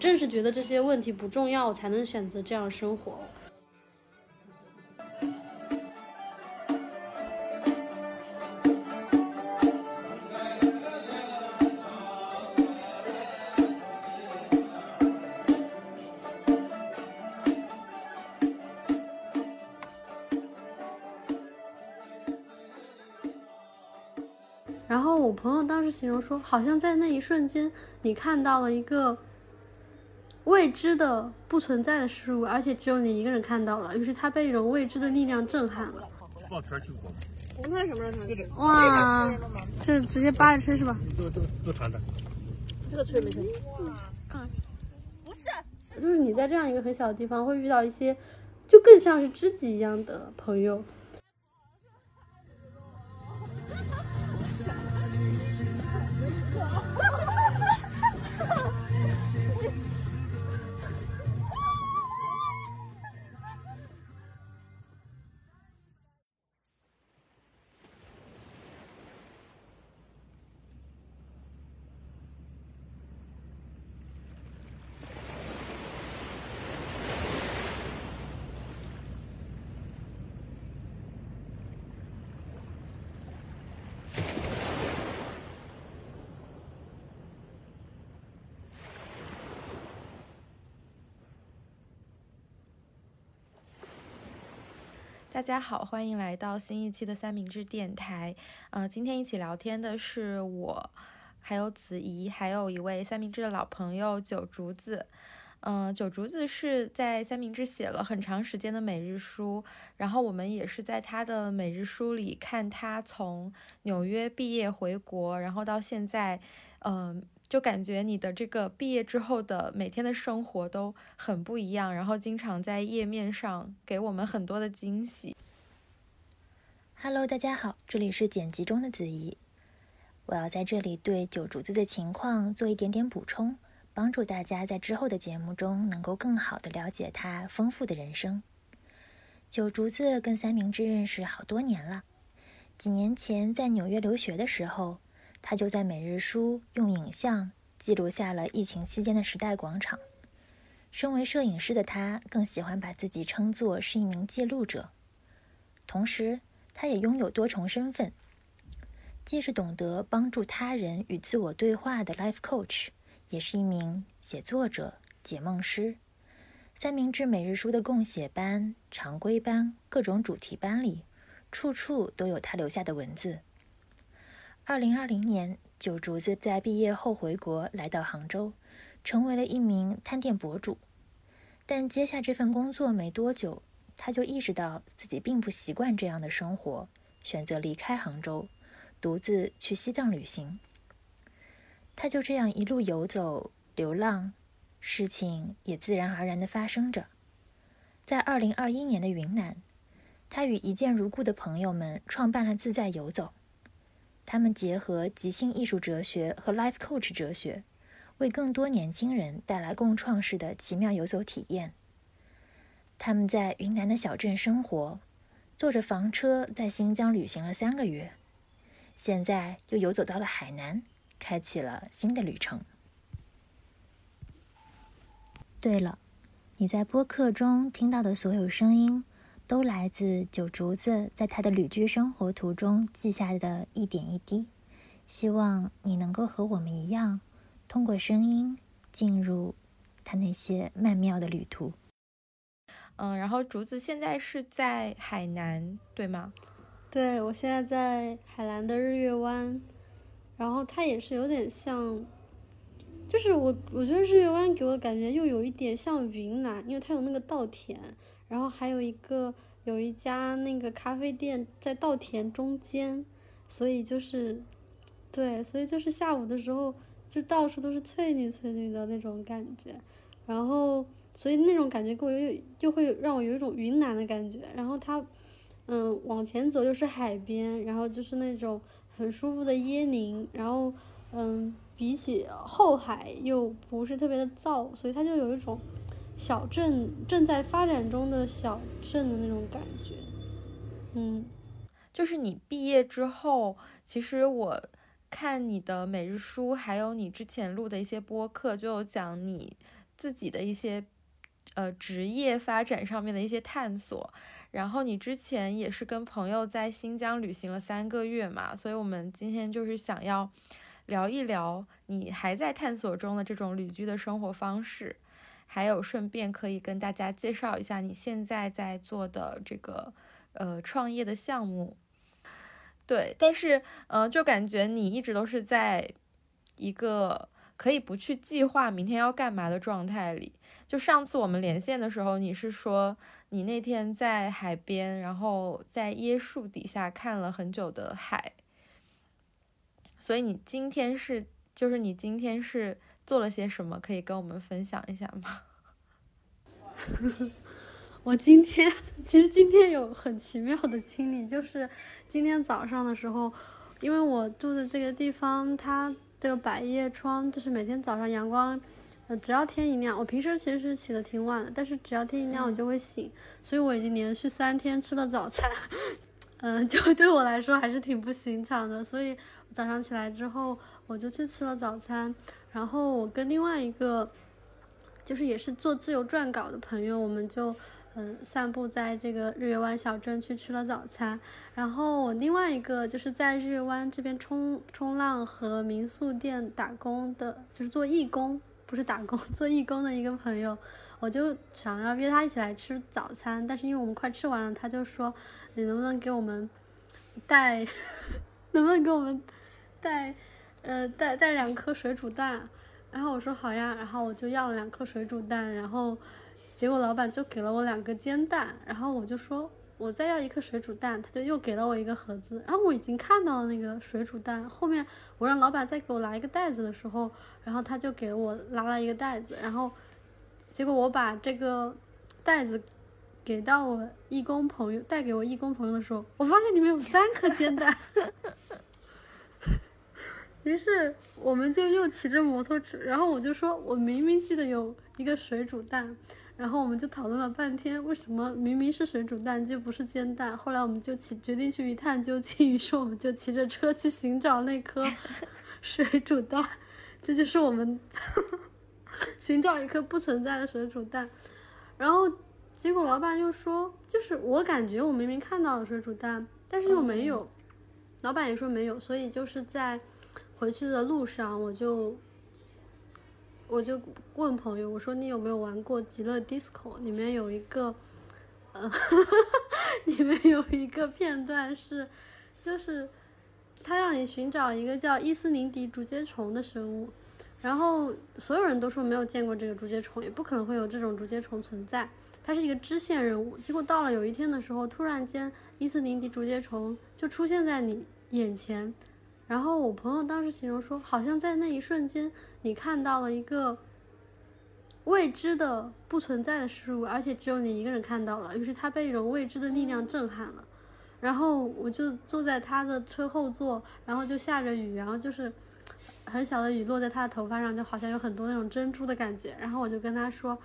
正是觉得这些问题不重要，才能选择这样生活。然后我朋友当时形容说，好像在那一瞬间，你看到了一个未知的、不存在的事物，而且只有你一个人看到了。于是他被一种未知的力量震撼了。抱团去过，红腿什么时候吃？哇，这直接扒着吃是吧？都都都尝尝。这个吹没吹？就是你在这样一个很小的地方，会遇到一些就更像是知己一样的朋友。大家好，欢迎来到新一期的三明治电台。呃，今天一起聊天的是我，还有子怡，还有一位三明治的老朋友九竹子。嗯、九竹子是在三明治写了很长时间的每日书，然后我们也是在他的每日书里看他从纽约毕业回国，然后到现在，嗯、就感觉你的这个毕业之后的每天的生活都很不一样，然后经常在页面上给我们很多的惊喜。Hello，大家好，这里是剪辑中的子怡。我要在这里对九竹子的情况做一点点补充，帮助大家在之后的节目中能够更好的了解他丰富的人生。九竹子跟三明治认识好多年了，几年前在纽约留学的时候，他就在每日书用影像记录下了疫情期间的时代广场。身为摄影师的他，更喜欢把自己称作是一名记录者，同时。他也拥有多重身份，既是懂得帮助他人与自我对话的 life coach，也是一名写作者、解梦师。三明治每日书的共写班、常规班、各种主题班里，处处都有他留下的文字。二零二零年，九竹子在毕业后回国，来到杭州，成为了一名探店博主。但接下这份工作没多久，他就意识到自己并不习惯这样的生活，选择离开杭州，独自去西藏旅行。他就这样一路游走、流浪，事情也自然而然地发生着。在二零二一年的云南，他与一见如故的朋友们创办了自在游走。他们结合即兴艺术哲学和 life coach 哲学，为更多年轻人带来共创式的奇妙游走体验。他们在云南的小镇生活，坐着房车在新疆旅行了三个月，现在又游走到了海南，开启了新的旅程。对了，你在播客中听到的所有声音，都来自九竹子在他的旅居生活途中记下的一点一滴。希望你能够和我们一样，通过声音进入他那些曼妙的旅途。嗯，然后竹子现在是在海南，对吗？对我现在在海南的日月湾，然后它也是有点像，就是我我觉得日月湾给我的感觉又有一点像云南，因为它有那个稻田，然后还有一个有一家那个咖啡店在稻田中间，所以就是，对，所以就是下午的时候就到处都是翠绿翠绿的那种感觉，然后所以那种感觉给我又又会让我有一种云南的感觉，然后它。嗯，往前走又是海边，然后就是那种很舒服的椰林，然后嗯，比起后海又不是特别的燥，所以它就有一种小镇正在发展中的小镇的那种感觉。嗯，就是你毕业之后，其实我看你的每日书，还有你之前录的一些播客，就有讲你自己的一些呃职业发展上面的一些探索。然后你之前也是跟朋友在新疆旅行了三个月嘛，所以我们今天就是想要聊一聊你还在探索中的这种旅居的生活方式，还有顺便可以跟大家介绍一下你现在在做的这个呃创业的项目。对，但是呃，就感觉你一直都是在一个可以不去计划明天要干嘛的状态里。就上次我们连线的时候，你是说。你那天在海边，然后在椰树底下看了很久的海，所以你今天是，就是你今天是做了些什么？可以跟我们分享一下吗？我今天其实今天有很奇妙的经历，就是今天早上的时候，因为我住的这个地方，它这个百叶窗就是每天早上阳光。呃只要天一亮，我平时其实是起的挺晚的，但是只要天一亮我就会醒，所以我已经连续三天吃了早餐，嗯，就对我来说还是挺不寻常的。所以早上起来之后，我就去吃了早餐，然后我跟另外一个，就是也是做自由撰稿的朋友，我们就嗯散步在这个日月湾小镇去吃了早餐。然后我另外一个就是在日月湾这边冲冲浪和民宿店打工的，就是做义工。不是打工做义工的一个朋友，我就想要约他一起来吃早餐，但是因为我们快吃完了，他就说你能不能给我们带，能不能给我们带，呃带带两颗水煮蛋？然后我说好呀，然后我就要了两颗水煮蛋，然后结果老板就给了我两个煎蛋，然后我就说。我再要一颗水煮蛋，他就又给了我一个盒子。然后我已经看到了那个水煮蛋，后面我让老板再给我拿一个袋子的时候，然后他就给我拿了一个袋子。然后结果我把这个袋子给到我义工朋友，带给我义工朋友的时候，我发现里面有三颗煎蛋。于是我们就又骑着摩托车，然后我就说，我明明记得有一个水煮蛋。然后我们就讨论了半天，为什么明明是水煮蛋就不是煎蛋？后来我们就起决定去一探究竟，于是我们就骑着车去寻找那颗 水煮蛋。这就是我们 寻找一颗不存在的水煮蛋。然后结果老板又说，就是我感觉我明明看到了水煮蛋，但是又没有。老板也说没有，所以就是在回去的路上我就。我就问朋友，我说你有没有玩过《极乐 DISCO》？里面有一个，呃，里面有一个片段是，就是他让你寻找一个叫伊斯林迪竹节虫的生物，然后所有人都说没有见过这个竹节虫，也不可能会有这种竹节虫存在，它是一个支线任务。结果到了有一天的时候，突然间伊斯林迪竹节虫就出现在你眼前。然后我朋友当时形容说，好像在那一瞬间，你看到了一个未知的、不存在的事物，而且只有你一个人看到了。于是他被一种未知的力量震撼了。然后我就坐在他的车后座，然后就下着雨，然后就是很小的雨落在他的头发上，就好像有很多那种珍珠的感觉。然后我就跟他说，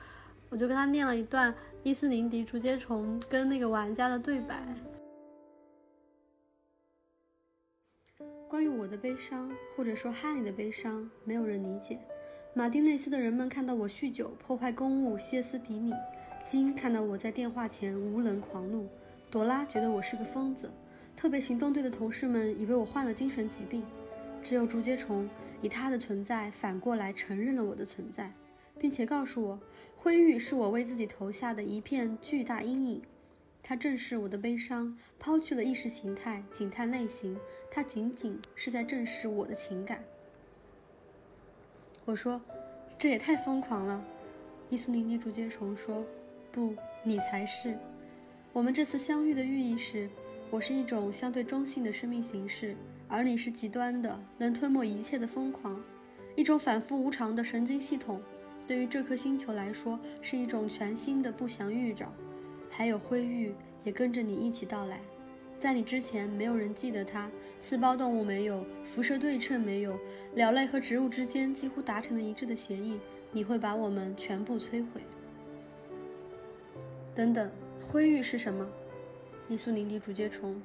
我就跟他念了一段伊斯林迪竹节虫跟那个玩家的对白。关于我的悲伤，或者说哈利的悲伤，没有人理解。马丁内斯的人们看到我酗酒、破坏公物、歇斯底里；金看到我在电话前无能狂怒；朵拉觉得我是个疯子；特别行动队的同事们以为我患了精神疾病。只有竹节虫以它的存在反过来承认了我的存在，并且告诉我，灰玉是我为自己投下的一片巨大阴影。它正视我的悲伤，抛去了意识形态，警探类型。它仅仅是在正视我的情感。我说：“这也太疯狂了。”伊苏尼尼竹节虫说：“不，你才是。我们这次相遇的寓意是，我是一种相对中性的生命形式，而你是极端的，能吞没一切的疯狂，一种反复无常的神经系统。对于这颗星球来说，是一种全新的不祥预兆。”还有灰玉也跟着你一起到来，在你之前，没有人记得它。刺胞动物没有，辐射对称没有，鸟类和植物之间几乎达成了一致的协议。你会把我们全部摧毁。等等，灰玉是什么？伊苏林迪竹节虫，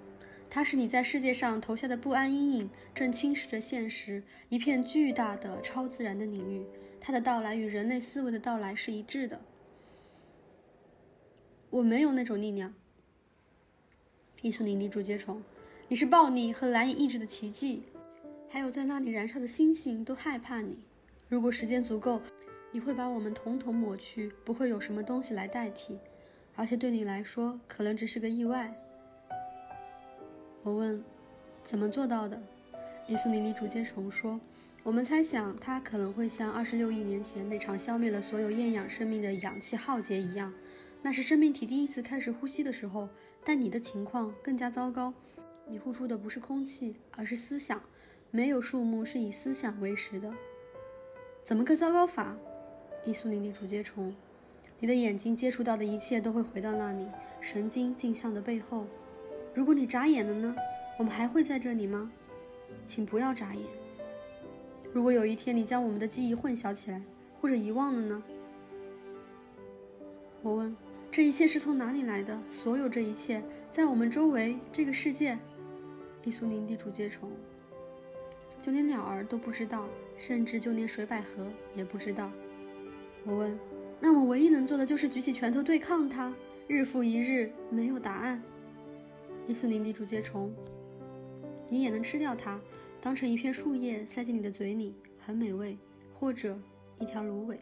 它是你在世界上投下的不安阴影，正侵蚀着现实，一片巨大的超自然的领域。它的到来与人类思维的到来是一致的。我没有那种力量，伊苏林蒂竹节虫，你是暴力和难以抑制的奇迹，还有在那里燃烧的星星都害怕你。如果时间足够，你会把我们统统抹去，不会有什么东西来代替，而且对你来说，可能只是个意外。我问：“怎么做到的？”伊苏林蒂竹节虫说：“我们猜想，它可能会像二十六亿年前那场消灭了所有厌氧生命的氧气浩劫一样，那是生命体第一次开始呼吸的时候。但你的情况更加糟糕，你呼出的不是空气，而是思想。没有树木是以思想为食的。怎么个糟糕法？”伊苏林蒂竹节虫：“你的眼睛接触到的一切都会回到那里，神经镜像的背后。”如果你眨眼了呢？我们还会在这里吗？请不要眨眼。如果有一天你将我们的记忆混淆起来，或者遗忘了呢？我问：这一切是从哪里来的？所有这一切，在我们周围，这个世界，伊苏林地主节虫，就连鸟儿都不知道，甚至就连水百合也不知道。我问：那我唯一能做的就是举起拳头对抗它，日复一日，没有答案。伊苏林地主节虫，你也能吃掉它，当成一片树叶塞进你的嘴里，很美味，或者一条芦苇。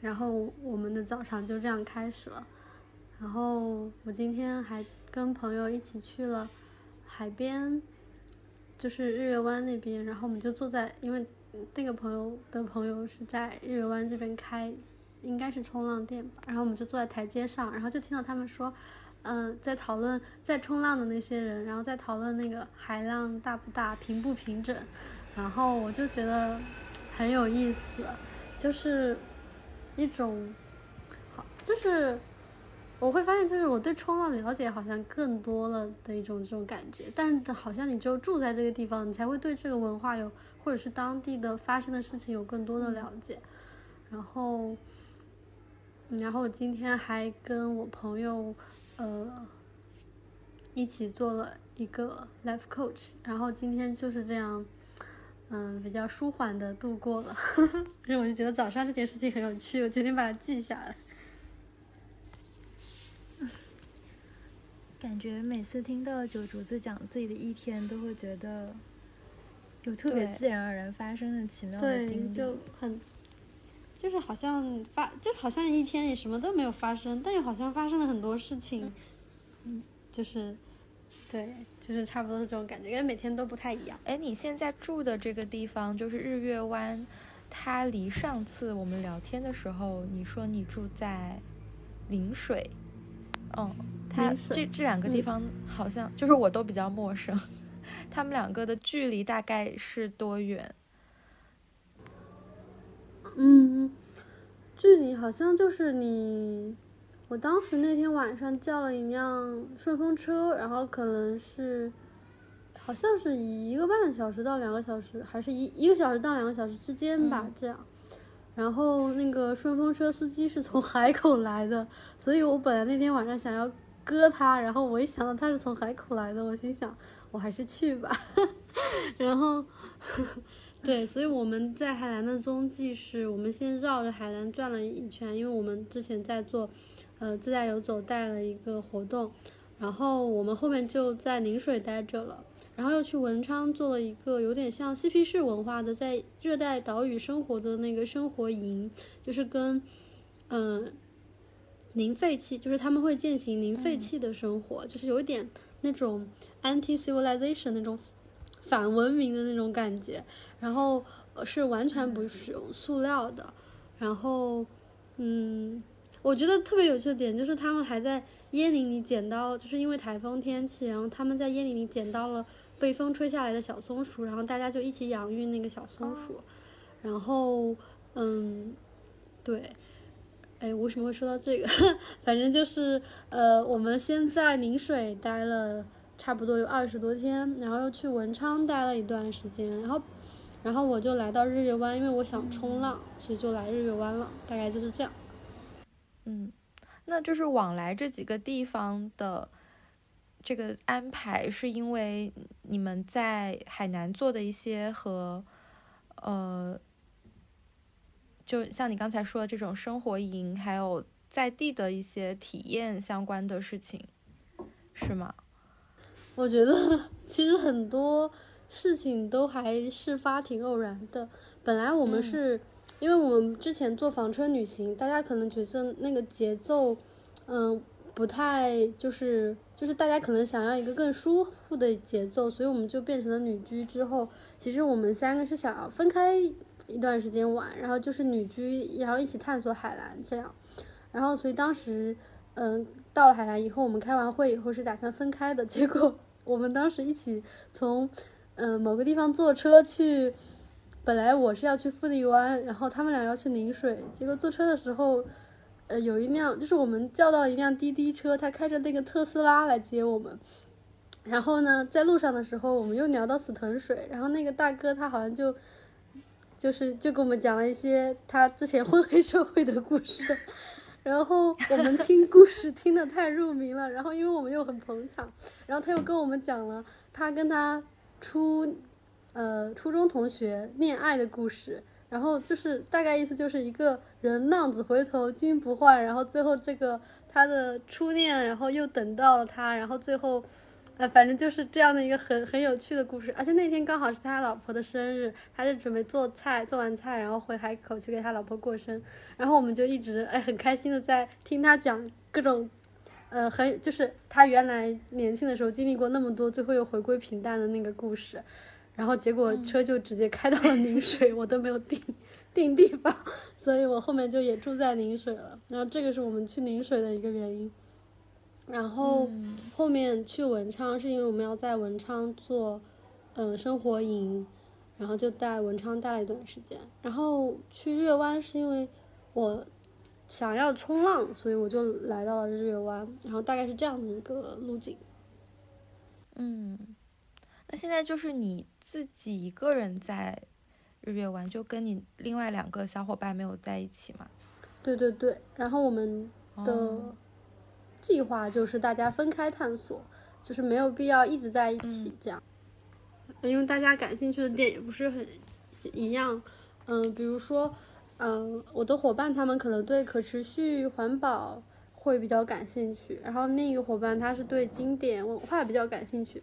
然后我们的早上就这样开始了。然后我今天还跟朋友一起去了海边，就是日月湾那边。然后我们就坐在，因为那个朋友的朋友是在日月湾这边开。应该是冲浪店吧，然后我们就坐在台阶上，然后就听到他们说，嗯，在讨论在冲浪的那些人，然后在讨论那个海浪大不大、平不平整，然后我就觉得很有意思，就是一种好，就是我会发现，就是我对冲浪了解好像更多了的一种这种感觉，但好像你只有住在这个地方，你才会对这个文化有，或者是当地的发生的事情有更多的了解，然后。然后我今天还跟我朋友，呃，一起做了一个 life coach，然后今天就是这样，嗯，比较舒缓的度过了。因为我就觉得早上这件事情很有趣，我决定把它记下来。感觉每次听到九竹子讲自己的一天，都会觉得有特别自然而然发生的奇妙的经历，就很。就是好像发，就好像一天也什么都没有发生，但又好像发生了很多事情，嗯，就是，对，就是差不多是这种感觉，因为每天都不太一样。哎，你现在住的这个地方就是日月湾，它离上次我们聊天的时候，你说你住在临水，嗯，它这这两个地方好像就是我都比较陌生，他们两个的距离大概是多远？嗯，距离好像就是你，我当时那天晚上叫了一辆顺风车，然后可能是，好像是一个半小时到两个小时，还是一一个小时到两个小时之间吧，这样。然后那个顺风车司机是从海口来的，所以我本来那天晚上想要割他，然后我一想到他是从海口来的，我心想我还是去吧，然后。对，所以我们在海南的踪迹是我们先绕着海南转了一圈，因为我们之前在做，呃，自驾游走带了一个活动，然后我们后面就在宁水待着了，然后又去文昌做了一个有点像嬉皮士文化的在热带岛屿生活的那个生活营，就是跟，嗯，零废弃，就是他们会践行零废弃的生活，就是有一点那种 anti civilization 那种。反文明的那种感觉，然后是完全不使用塑料的，然后，嗯，我觉得特别有趣的点就是他们还在椰林里捡到，就是因为台风天气，然后他们在椰林里捡到了被风吹下来的小松鼠，然后大家就一起养育那个小松鼠，然后，嗯，对，哎，为什么会说到这个？反正就是，呃，我们先在宁水待了。差不多有二十多天，然后又去文昌待了一段时间，然后，然后我就来到日月湾，因为我想冲浪，所以就来日月湾了，大概就是这样。嗯，那就是往来这几个地方的这个安排，是因为你们在海南做的一些和呃，就像你刚才说的这种生活营，还有在地的一些体验相关的事情，是吗？我觉得 其实很多事情都还是发挺偶然的。本来我们是、因为我们之前做房车旅行，大家可能觉得那个节奏，嗯，不太就是就是大家可能想要一个更舒服的节奏，所以我们就变成了旅居之后，其实我们三个是想要分开一段时间玩，然后就是旅居，然后一起探索海南这样。然后所以当时，嗯，到了海南以后，我们开完会以后是打算分开的，结果我们当时一起从，嗯，某个地方坐车去，本来我是要去富力湾，然后他们俩要去宁水，结果坐车的时候，呃，有一辆就是我们叫到一辆滴滴车，他开着那个特斯拉来接我们。然后呢，在路上的时候，我们又聊到死藤水，然后那个大哥他好像就，就是就给我们讲了一些他之前混黑社会的故事，然后我们听故事听得太入迷了，然后因为我们又很捧场，然后他又跟我们讲了他跟他初，呃初中同学恋爱的故事，然后就是大概意思就是一个人浪子回头金不换，然后最后这个他的初恋，然后又等到了他，然后最后。呃，反正就是这样的一个很很有趣的故事，而且那天刚好是他老婆的生日，他就准备做菜，做完菜然后回海口去给他老婆过生，然后我们就一直哎很开心的在听他讲各种，呃很就是他原来年轻的时候经历过那么多，最后又回归平淡的那个故事，然后结果车就直接开到了陵水，我都没有定定地方，所以我后面就也住在陵水了，然后这个是我们去陵水的一个原因。然后后面去文昌是因为我们要在文昌做，嗯、生活营，然后就在文昌待了一段时间。然后去日月湾是因为我想要冲浪，所以我就来到了日月湾。然后大概是这样的一个路径。嗯，那现在就是你自己一个人在日月湾，就跟你另外两个小伙伴没有在一起嘛？对对对，然后我们的哦计划就是大家分开探索，就是没有必要一直在一起这样，因为大家感兴趣的点也不是很一样。嗯，比如说，嗯，我的伙伴他们可能对可持续环保会比较感兴趣，然后另一个伙伴他是对经典文化比较感兴趣，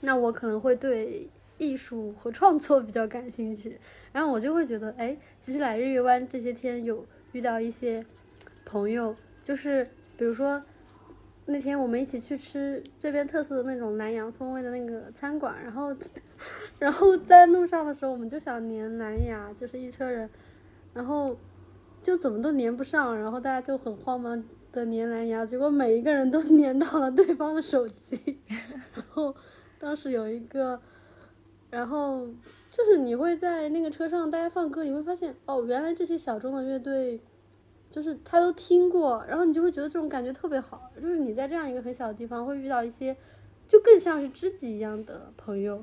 那我可能会对艺术和创作比较感兴趣，然后我就会觉得，哎，其实来日月湾这些天有遇到一些朋友，就是比如说那天我们一起去吃这边特色的那种南洋风味的那个餐馆，然后 然后在路上的时候我们就想粘蓝牙，就是一车人，然后就怎么都粘不上，然后大家就很慌忙的粘蓝牙，结果每一个人都 粘到了对方的手机，然后当时有一个。然后就是你会在那个车上，大家放歌，你会发现哦，原来这些小众的乐队，就是他都听过，然后你就会觉得这种感觉特别好，就是你在这样一个很小的地方会遇到一些，就更像是知己一样的朋友。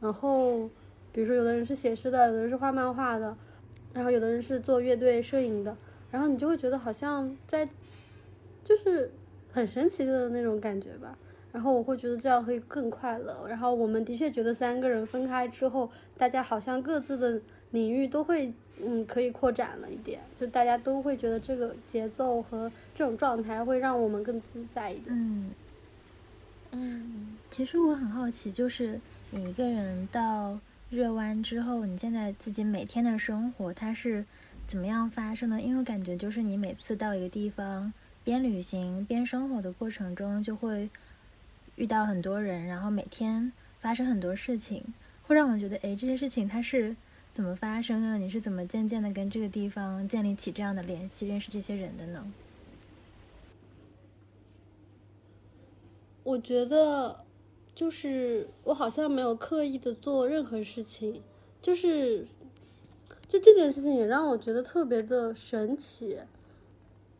然后比如说有的人是写诗的，有的人是画漫画的，然后有的人是做乐队摄影的，然后你就会觉得好像在，就是很神奇的那种感觉吧。然后我会觉得这样会更快乐。然后我们的确觉得三个人分开之后，大家好像各自的领域都会，嗯，可以扩展了一点，就大家都会觉得这个节奏和这种状态会让我们更自在一点。嗯，嗯其实我很好奇，就是你一个人到热湾之后，你现在自己每天的生活它是怎么样发生的？因为我感觉就是你每次到一个地方，边旅行边生活的过程中，就会遇到很多人，然后每天发生很多事情，会让我觉得，哎，这些事情它是怎么发生的？你是怎么渐渐的跟这个地方建立起这样的联系，认识这些人的呢？我觉得就是我好像没有刻意的做任何事情，就是就这件事情也让我觉得特别的神奇。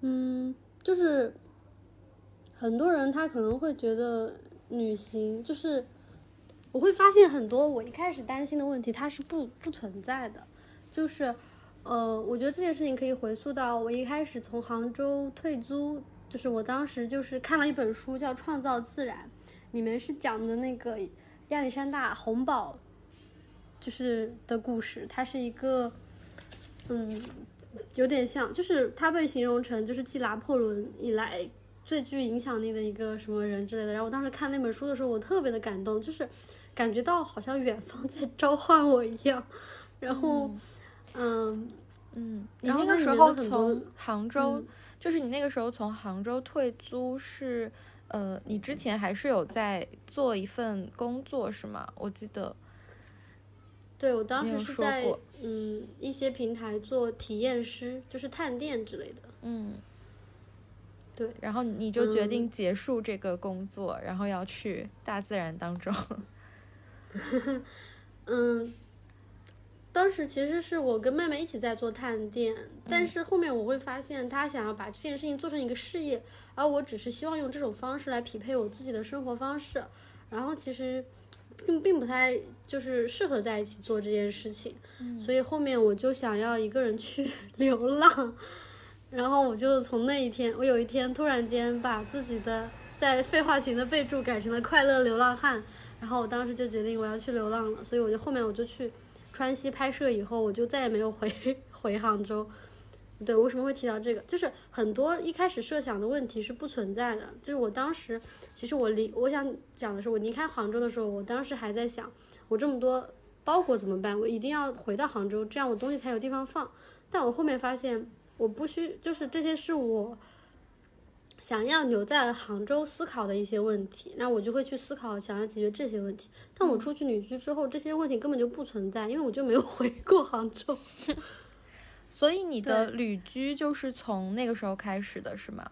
嗯，就是很多人他可能会觉得旅行就是我会发现很多我一开始担心的问题它是不不存在的，就是呃，我觉得这件事情可以回溯到我一开始从杭州退租就是我当时就是看了一本书叫《创造自然》，里面是讲的那个亚历山大洪堡，就是的故事。他是一个，嗯，有点像，就是他被形容成就是继拿破仑以来最具影响力的一个什么人之类的。然后我当时看那本书的时候，我特别的感动，就是感觉到好像远方在召唤我一样。然后，嗯。嗯，你那个时候从杭州，嗯就是你那个时候从杭州退租是，呃，你之前还是有在做一份工作是吗？我记得，对，我当时是在嗯一些平台做体验师，就是探店之类的。嗯，对，然后你就决嗯。定结束这个工作，然后要去大自然当中。嗯，当时其实是我跟妹妹一起在做探店，但是后面我会发现她想要把这件事情做成一个事业，而我只是希望用这种方式来匹配我自己的生活方式，然后其实并并不太就是适合在一起做这件事情，所以后面我就想要一个人去 流浪，然后我就从那一天，我有一天突然间把自己的在废话群的备注改成了快乐流浪汉。然后我当时就决定我要去流浪了，所以我就后面我就去川西拍摄，以后我就再也没有回 回杭州。对，为什么会提到这个？就是很多一开始设想的问题是不存在的。就是我当时，其实我离我想讲的是，我离开杭州的时候，我当时还在想，我这么多包裹怎么办？我一定要回到杭州，这样我东西才有地方放。但我后面发现，我不需，就是这些是我想要留在杭州思考的一些问题，那我就会去思考，想要解决这些问题。但我出去旅居之后，这些问题根本就不存在，因为我就没有 回过杭州。所以你的旅居就是从那个时候开始的，是吗？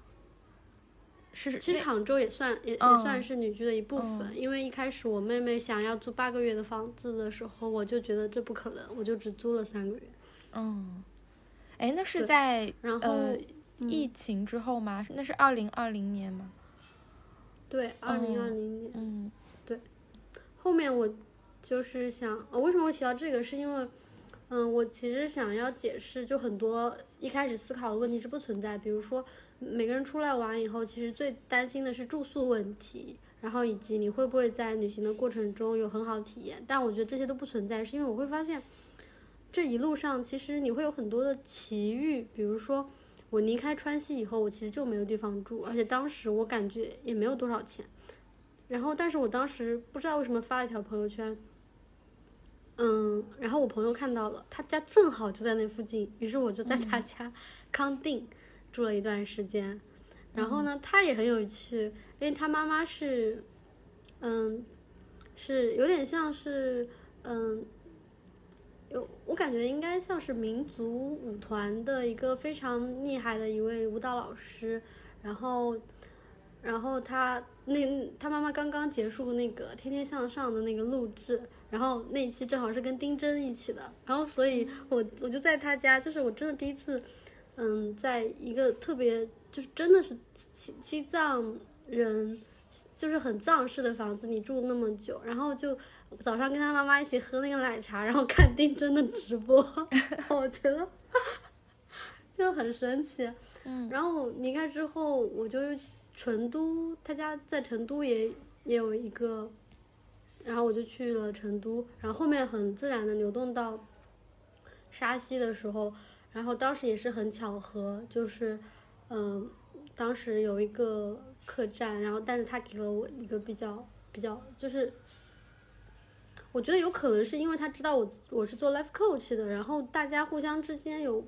是其实杭州也算也、嗯也算是旅居的一部分，因为一开始我妹妹想要租八个月的房子的时候，我就觉得这不可能，我就只租了三个月。嗯，哎，那是在然后，呃嗯疫情之后吗？那是二零二零年吗？对，二零二零年。嗯对后面我就是想，呃，为什么会提到这个？是因为，嗯，我其实想要解释，就很多一开始思考的问题是不存在，比如说每个人出来玩以后，其实最担心的是住宿问题，然后以及你会不会在旅行的过程中有很好的体验。但我觉得这些都不存在，是因为我会发现，这一路上其实你会有很多的奇遇，比如说。我离开川西以后，我其实就没有地方住，而且当时我感觉也没有多少钱。然后，但是我当时不知道为什么发了一条朋友圈，嗯，然后我朋友看到了，他家正好就在那附近，于是我就在他家康定住了一段时间。然后呢，他也很有趣，因为他妈妈是，嗯，是有点像是，嗯，有我感觉应该像是民族舞团的一个非常厉害的一位舞蹈老师，然后。然后他那他妈妈刚刚结束那个《天天向上》的那个录制，然后那一期正好是跟丁真一起的，然后所以我我就在他家，就是我真的第一次，嗯，在一个特别就是真的是西西藏人，就是很藏式的房子里住那么久，然后就早上跟他妈妈一起喝那个奶茶，然后看丁真的直播，我觉得 就很神奇。嗯，然后离开之后，我就成都，他家在成都也也有一个，然后我就去了成都，然后后面很自然的流动到沙溪的时候，然后当时也是很巧合，就是嗯、当时有一个客栈，然后但是他给了我一个比较比较就是。我觉得有可能是因为他知道我我是做 life coach 的，然后大家互相之间有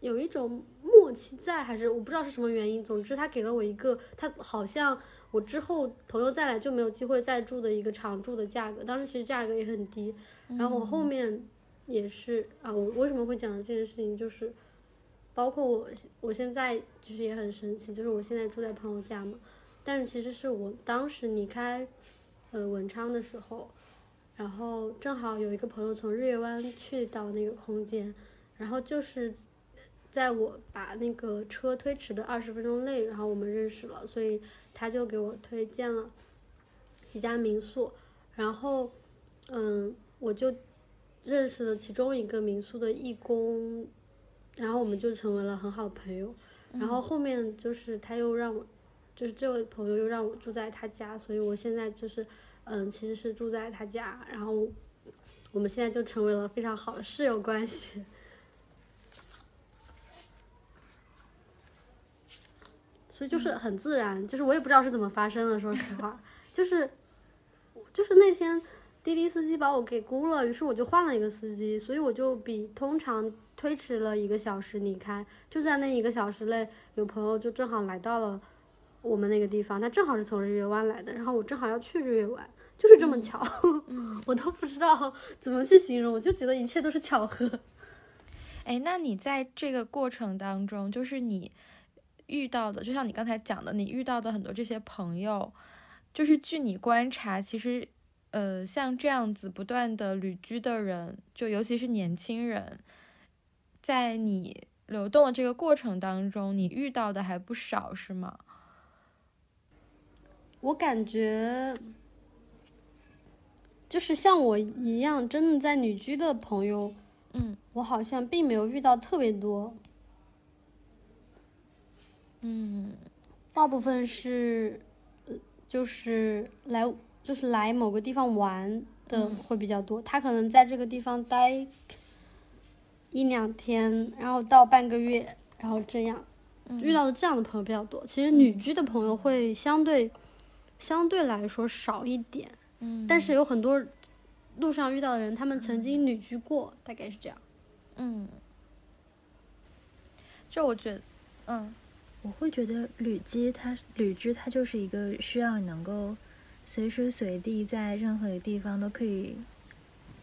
有一种默契在，还是我不知道是什么原因。总之，他给了我一个，他好像我之后朋友再来就没有机会再住的一个常住的价格。当时其实价格也很低，然后我后面也是啊，我为什么会讲这件事情，就是包括我我现在其实也很神奇，就是我现在住在朋友家嘛，但是其实是我当时离开呃文昌的时候，然后正好有一个朋友从日月湾去到那个空间，然后就是在我把那个车推迟的二十分钟内，然后我们认识了，所以他就给我推荐了几家民宿，然后嗯，我就认识了其中一个民宿的义工，然后我们就成为了很好的朋友。然后后面就是他又让我，就是这位朋友又让我住在他家，所以我现在就是，嗯，其实是住在他家，然后我们现在就成为了非常好的室友关系。所以就是很自然，就是我也不知道是怎么发生的，说实话，就是就是那天滴滴司机把我给估了，于是我就换了一个司机，所以我就比通常推迟了一个小时离开。就在那一个小时内，有朋友就正好来到了我们那个地方，他正好是从日月湾来的，然后我正好要去日月湾，就是这么巧，我都不知道怎么去形容，我就觉得一切都是巧合。哎，那你在这个过程当中，就是你遇到的，就像你刚才讲的，你遇到的很多这些朋友，就是据你观察，其实，呃，像这样子不断的旅居的人，就尤其是年轻人，在你流动的这个过程当中，你遇到的还不少，是吗？我感觉，就是像我一样真的在旅居的朋友，嗯。我好像并没有遇到特别多，嗯。大部分是，呃就是来就是来某个地方玩的嗯。会比较多。他可能在这个地方待一两天，然后到半个月，然后这样遇到的这样的朋友比较多。其实旅居的朋友会相对相对来说少一点，嗯，但是有很多路上遇到的人，他们曾经旅居过，大概是这样。嗯，就我觉得，嗯。我会觉得旅居它旅居它就是一个需要你能够随时随地在任何一个地方都可以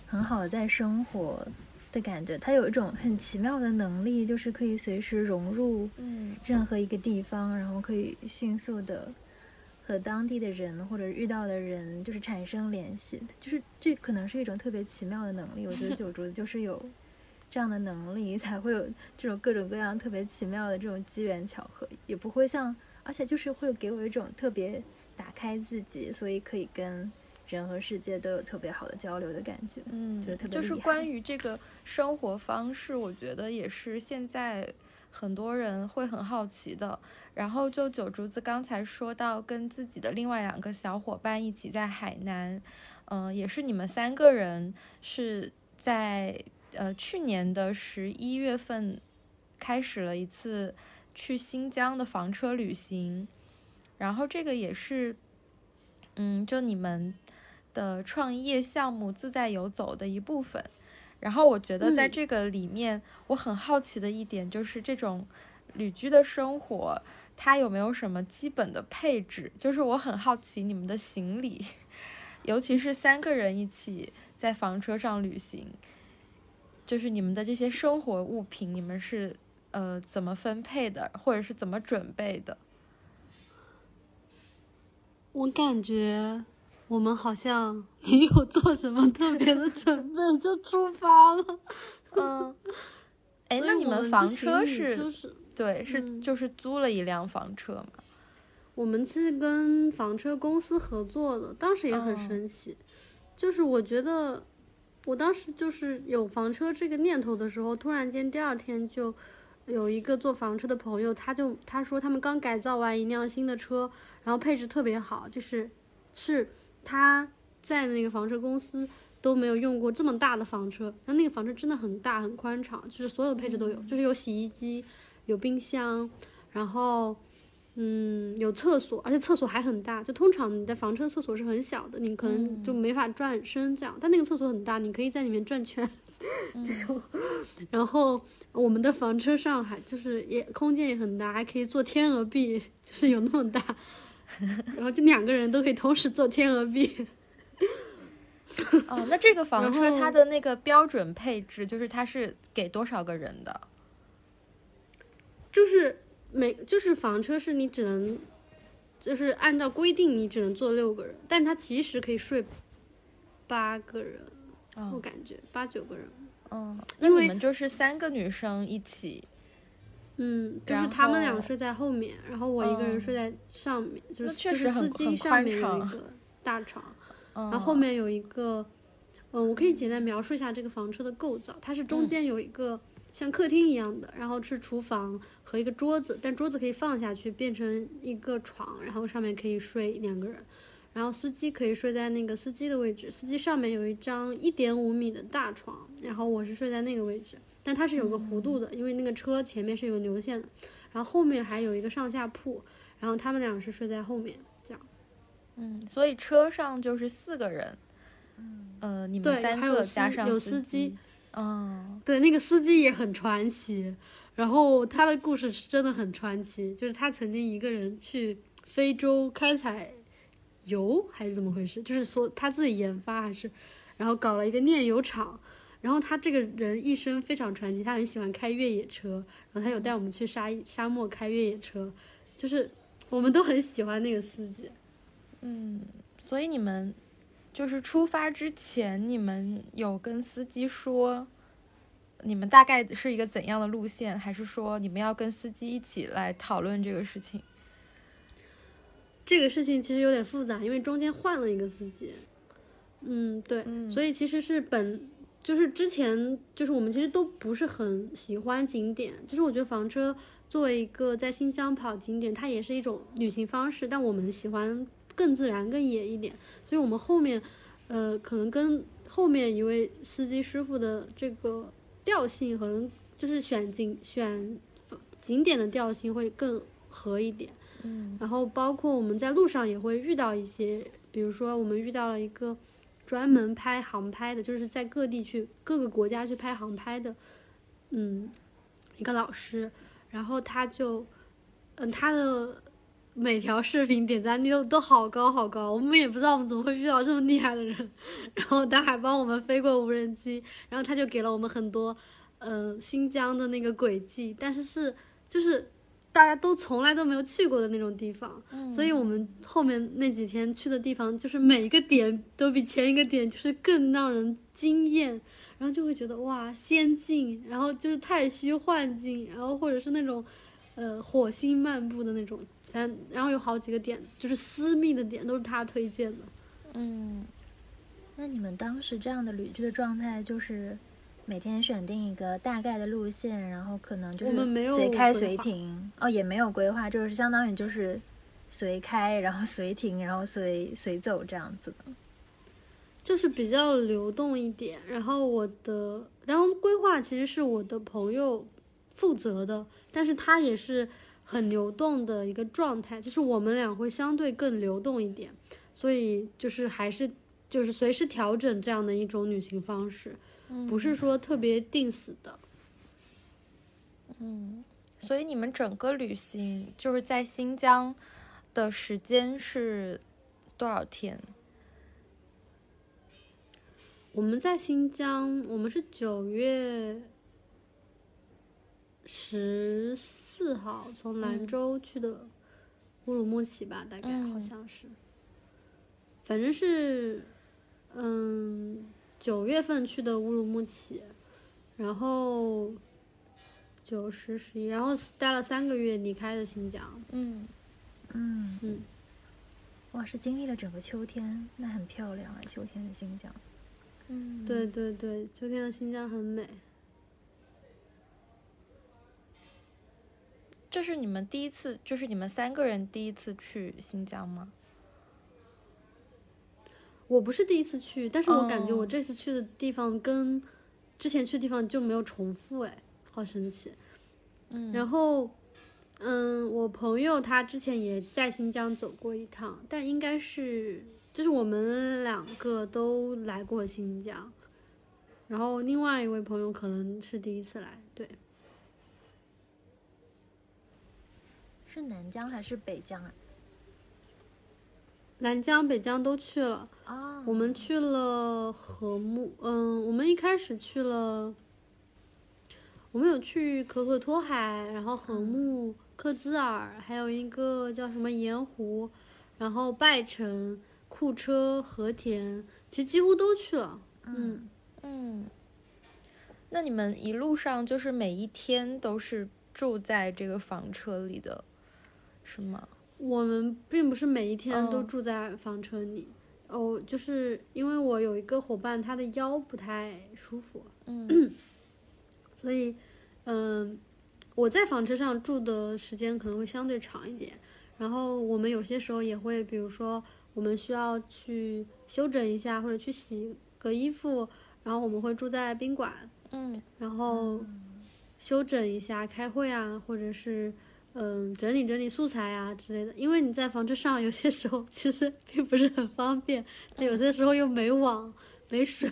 很好的在生活的感觉。它有一种很奇妙的能力，就是可以随时融入嗯。任何一个地方，然后可以迅速的和当地的人或者遇到的人就是产生联系。就是这可能是一种特别奇妙的能力。我觉得九竹 子就是有这样的能力，才会有这种各种各样特别奇妙的这种机缘巧合，也不会像，而且就是会给我一种特别打开自己，所以可以跟人和世界都有特别好的交流的感觉。嗯觉得特，别就是关于这个生活方式，我觉得也是现在很多人会很好奇的。然后就九竹子刚才说到跟自己的另外两个小伙伴一起在海南，嗯、也是你们三个人是在呃去年的十一月份开始了一次去新疆的房车旅行，然后这个也是，嗯，就你们的创业项目自在游走的一部分。然后我觉得在嗯这个里面，我很好奇的一点就是这种旅居的生活，它有没有什么基本的配置？就是我很好奇你们的行李，尤其是三个人一起在房车上旅行，就是你们的这些生活物品，你们是呃怎么分配的，或者是怎么准备的？我感觉我们好像没有做什么特别的准备就出发了。嗯，哎，那你们房车是、就是对是、嗯就是租了一辆房车嘛？我们是跟房车公司合作的，当时也很哦神奇。就是我觉得，我当时就是有房车这个念头的时候，突然间第二天就有一个做房车的朋友，他就他说他们刚改造完一辆新的车，然后配置特别好，就是是他在那个房车公司都没有用过这么大的房车，那那个房车真的很大很宽敞，就是所有配置都有，就是有洗衣机，有冰箱，然后。嗯，有厕所，而且厕所还很大。就通常你的房车厕所是很小的，你可能就没法转身这样。但那个厕所很大，你可以在里面转圈，这种。然后我们的房车上还就是也空间也很大，还可以做天鹅臂，就是有那么大。然后就两个人都可以同时做天鹅臂。哦，那这个房车它的那个标准配置，就是它是给多少个人的？就是每就是房车是你只能，就是按照规定你只能坐六个人，但它其实可以睡八个人，我哦，感觉八九个人。嗯，那因为你们就是三个女生一起，嗯，就是他们俩睡在后面，然后我一个人睡嗯在上面，就是就是司机上面有一 个大床，嗯，然后后面有一个，嗯，我可以简单描述一下这个房车的构造，它是中嗯间有一个像客厅一样的，然后是厨房和一个桌子，但桌子可以放下去变成一个床，然后上面可以睡两个人。然后司机可以睡在那个司机的位置，司机上面有一张一点五米的大床，然后我是睡在那个位置，但它是有个弧度的，因为那个车前面是有流线的，然后后面还有一个上下铺，然后他们俩是睡在后面，这样。嗯，所以车上就是四个人，呃，你们对三个加上有司司机，嗯对，那个司机也很传奇，然后他的故事是真的很传奇，就是他曾经一个人去非洲开采油还是怎么回事，就是说他自己研发还是，然后搞了一个炼油厂，然后他这个人一生非常传奇，他很喜欢开越野车，然后他有带我们去沙沙漠开越野车，就是我们都很喜欢那个司机。嗯，所以你们就是出发之前，你们有跟司机说，你们大概是一个怎样的路线，还是说你们要跟司机一起来讨论这个事情？这个事情其实有点复杂，因为中间换了一个司机。嗯，对，所以其实是本就是之前就是我们其实都不是很喜欢景点，就是我觉得房车作为一个在新疆跑景点，它也是一种旅行方式，但我们喜欢更自然、更野一点，所以我们后面呃可能跟后面一位司机师傅的这个调性可能就是选景选景点的调性会更合一点。嗯然后包括我们在路上也会遇到一些，比如说我们遇到了一个专门拍航拍的，就是在各地去各个国家去拍航拍的，嗯，一个老师，然后他就，嗯，他的每条视频点赞率都都好高好高，我们也不知道我们怎么会遇到这么厉害的人，然后他还帮我们飞过无人机，然后他就给了我们很多，呃，新疆的那个轨迹，但是是就是。大家都从来都没有去过的那种地方，所以我们后面那几天去的地方，就是每一个点都比前一个点就是更让人惊艳，然后就会觉得哇仙境，然后就是太虚幻境，然后或者是那种，呃火星漫步的那种，反正然后有好几个点就是私密的点都是他推荐的。嗯，那你们当时这样的旅居的状态，就是每天选定一个大概的路线，然后可能就我们没有是随开随停，哦，也没有规划，就是相当于就是随开，然后随停，然后随随走这样子的。就是比较流动一点。然后我的，然后规划其实是我的朋友负责的，但是他也是很流动的一个状态，就是我们俩会相对更流动一点，所以就是还是就是随时调整这样的一种旅行方式，不是说特别定死的。嗯所以你们整个旅行就是在新疆的时间是多少天？我们在新疆，我们是九月十四号从兰州去的乌鲁木齐吧，大概好嗯像是，反正是，嗯，九月份去的乌鲁木齐，然后九十十一，然后待了三个月，离开的新疆。嗯，嗯嗯，哇，是经历了整个秋天，那很漂亮啊，秋天的新疆。嗯，对对对，秋天的新疆很美。这是你们第一次，就是你们三个人第一次去新疆吗？我不是第一次去，但是我感觉哦我这次去的地方跟之前去的地方就没有重复，哎，好神奇。嗯然后，嗯，我朋友他之前也在新疆走过一趟，但应该是就是我们两个都来过新疆，然后另外一位朋友可能是第一次来，对，是南疆还是北疆啊？南疆、北疆都去了。啊，我们去了和木，嗯，我们一开始去了，我们有去可可托海，然后和木、克孜尔，还有一个叫什么盐湖，然后拜城、库车、和田，其实几乎都去了。嗯，嗯，那你们一路上就是每一天都是住在这个房车里的，是吗？我们并不是每一天都嗯。住在房车里，哦，就是因为我有一个伙伴，他的腰不太舒服，嗯。所以嗯、我在房车上住的时间可能会相对长一点，然后我们有些时候也会，比如说我们需要去休整一下，或者去洗个衣服，然后我们会住在宾馆，嗯。然后休整一下、开会啊，或者是嗯整理整理素材啊之类的。因为你在房车上有些时候其实并不是很方便，有些时候又没网、没水，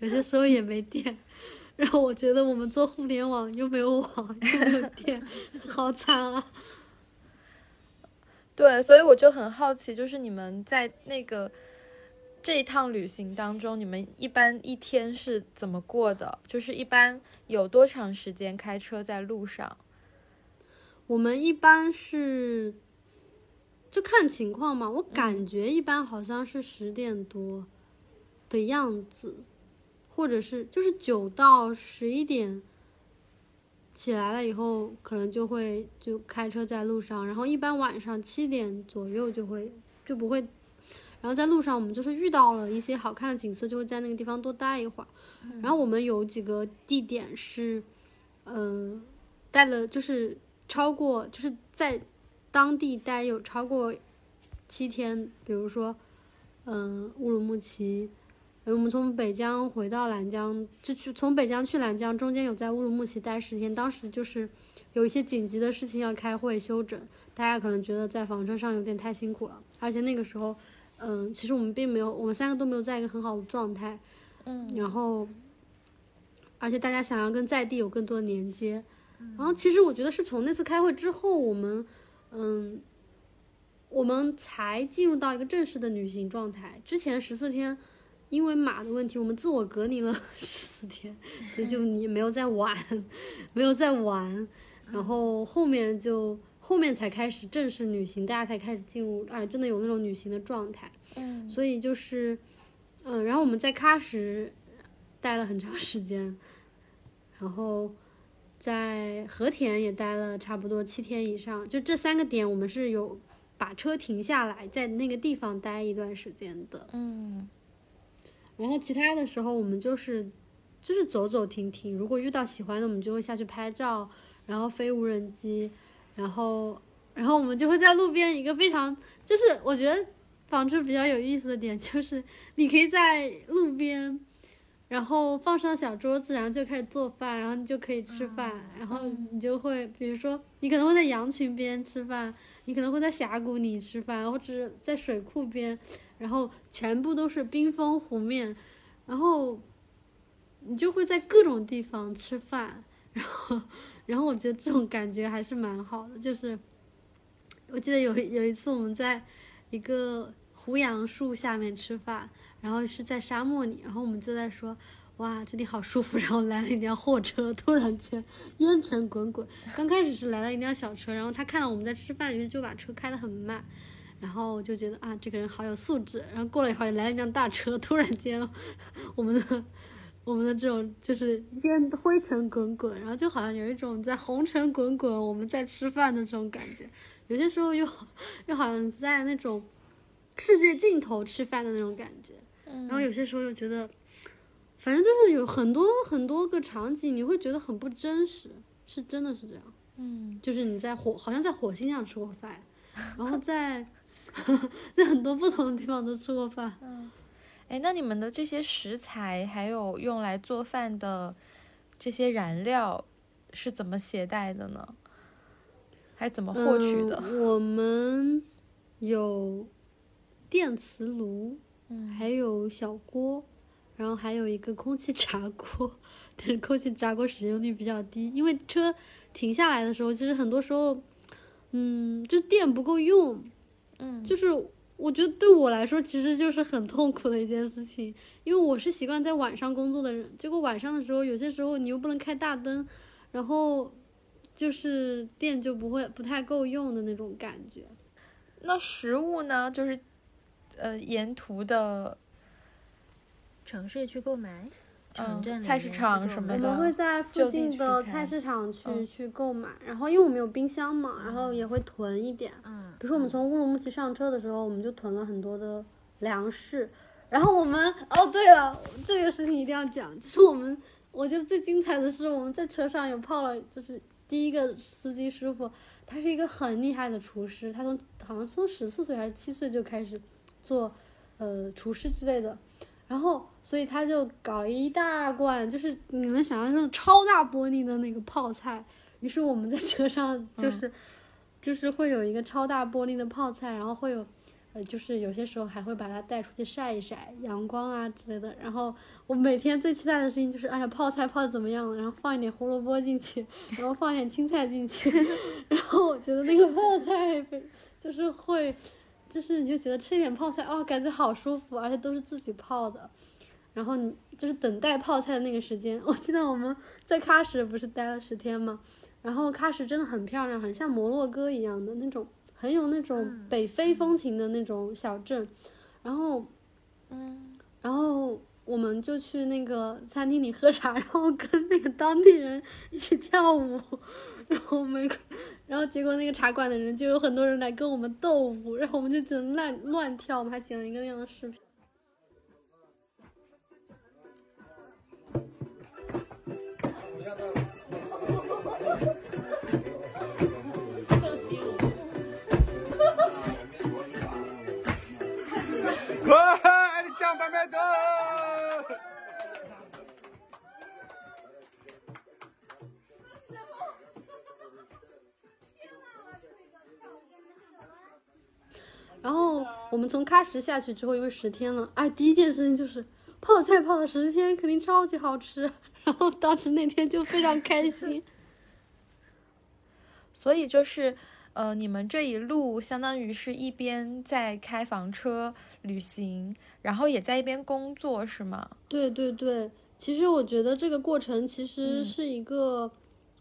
有些时候也没电。然后我觉得我们做互联网又没有网又没有电，好惨啊！对，所以我就很好奇，就是你们在那个这一趟旅行当中，你们一般一天是怎么过的？就是一般有多长时间开车在路上？我们一般是就看情况嘛，我感觉一般好像是十点多的样子，或者是就是九到十一点起来了以后，可能就会就开车在路上，然后一般晚上七点左右就会就不会，然后在路上我们就是遇到了一些好看的景色，就会在那个地方多待一会儿。然后我们有几个地点是，呃，待了就是超过就是在当地待有超过七天，比如说，嗯、乌鲁木齐，呃我们从北疆回到兰江，就去从北疆去兰江，中间有在乌鲁木齐待十天，当时就是有一些紧急的事情要开会休整，大家可能觉得在房车上有点太辛苦了，而且那个时候，嗯、其实我们并没有，我们三个都没有在一个很好的状态，嗯。然后，而且大家想要跟在地有更多的连接，然后其实我觉得是从那次开会之后，我们，嗯，我们才进入到一个正式的旅行状态。之前十四天，因为马的问题，我们自我隔离了 十四天，所以就你没有在玩，没有在玩，然后后面就后面才开始正式旅行，大家才开始进入，哎，真的有那种旅行的状态。嗯所以就是，嗯，然后我们在喀什待了很长时间，然后在和田也待了差不多七天以上。就这三个点，我们是有把车停下来，在那个地方待一段时间的。嗯然后其他的时候，我们就是就是走走停停，如果遇到喜欢的，我们就会下去拍照，然后飞无人机，然后然后我们就会在路边一个非常就是我觉得房车比较有意思的点就是你可以在路边。然后放上小桌子，然后就开始做饭，然后你就可以吃饭，然后你就会，比如说，你可能会在羊群边吃饭，你可能会在峡谷里吃饭，或者在水库边，然后全部都是冰封湖面，然后你就会在各种地方吃饭，然后，然后我觉得这种感觉还是蛮好的。就是我记得有有一次我们在一个胡杨树下面吃饭，然后是在沙漠里，然后我们就在说。哇，这里好舒服！然后来了一辆货车，突然间烟尘滚滚。刚开始是来了一辆小车，然后他看到我们在吃饭，于是就把车开得很慢。然后我就觉得啊，这个人好有素质。然后过了一会儿，来了一辆大车，突然间，我们的我们的这种就是烟灰尘滚滚，然后就好像有一种在红尘滚滚，我们在吃饭的这种感觉。有些时候又又好像在那种世界尽头吃饭的那种感觉。然后有些时候又觉得，反正就是有很多很多个场景，你会觉得很不真实，是真的是这样。嗯就是你在火，好像在火星上吃过饭，然后在 在很多不同的地方都吃过饭。嗯哎，那你们的这些食材还有用来做饭的这些燃料是怎么携带的呢？还怎么获取的？嗯我们有电磁炉，嗯还有小锅，然后还有一个空气炸锅，但是空气炸锅使用率比较低，因为车停下来的时候，其实很多时候，嗯，就电不够用，嗯就是我觉得对我来说，其实就是很痛苦的一件事情，因为我是习惯在晚上工作的人，结果晚上的时候，有些时候你又不能开大灯，然后就是电就不会不太够用的那种感觉。那食物呢？就是呃，沿途的城市去购买，城嗯镇里菜市场什么的我们会在附近的菜市场去、嗯去购买，然后因为我们有冰箱嘛，然后也会囤一点。嗯，比如说我们从乌鲁木齐上车的时候，我们就囤了很多的粮食。然后我们哦，对了，这个事情一定要讲，就是我们我觉得最精彩的是我们在车上有泡了，就是第一个司机师傅，他是一个很厉害的厨师，他从好像从十四岁还是七岁就开始做呃厨师之类的，然后所以他就搞了一大罐，就是你能想象那种超大玻璃的那个泡菜，于是我们在车上就是、就是会有一个超大玻璃的泡菜，然后会有。呃，就是有些时候还会把它带出去晒一晒，阳光啊之类的。然后我每天最期待的事情就是，哎呀，泡菜泡的怎么样了？然后放一点胡萝卜进去，然后放一点青菜进去，然后我觉得那个泡菜非就是会，就是你就觉得吃一点泡菜，哦，感觉好舒服，而且都是自己泡的。然后你就是等待泡菜的那个时间，我记得我们在喀什不是待了十天吗？然后喀什真的很漂亮，很像摩洛哥一样的那种。很有那种北非风情的那种小镇，然后，嗯，然后我们就去那个餐厅里喝茶，然后跟那个当地人一起跳舞，然后我们，然后结果那个茶馆的人就有很多人来跟我们斗舞，然后我们就只能乱乱跳，我们还剪了一个那样的视频。哇，你讲半麦然后我们从喀什下去之后，因为十天了，哎，第一件事情就是泡菜泡了十天，肯定超级好吃。然后当时那天就非常开心。所以就是，呃，你们这一路相当于是一边在开房车旅行，然后也在一边工作，是吗？对对对，其实我觉得这个过程其实嗯是一个，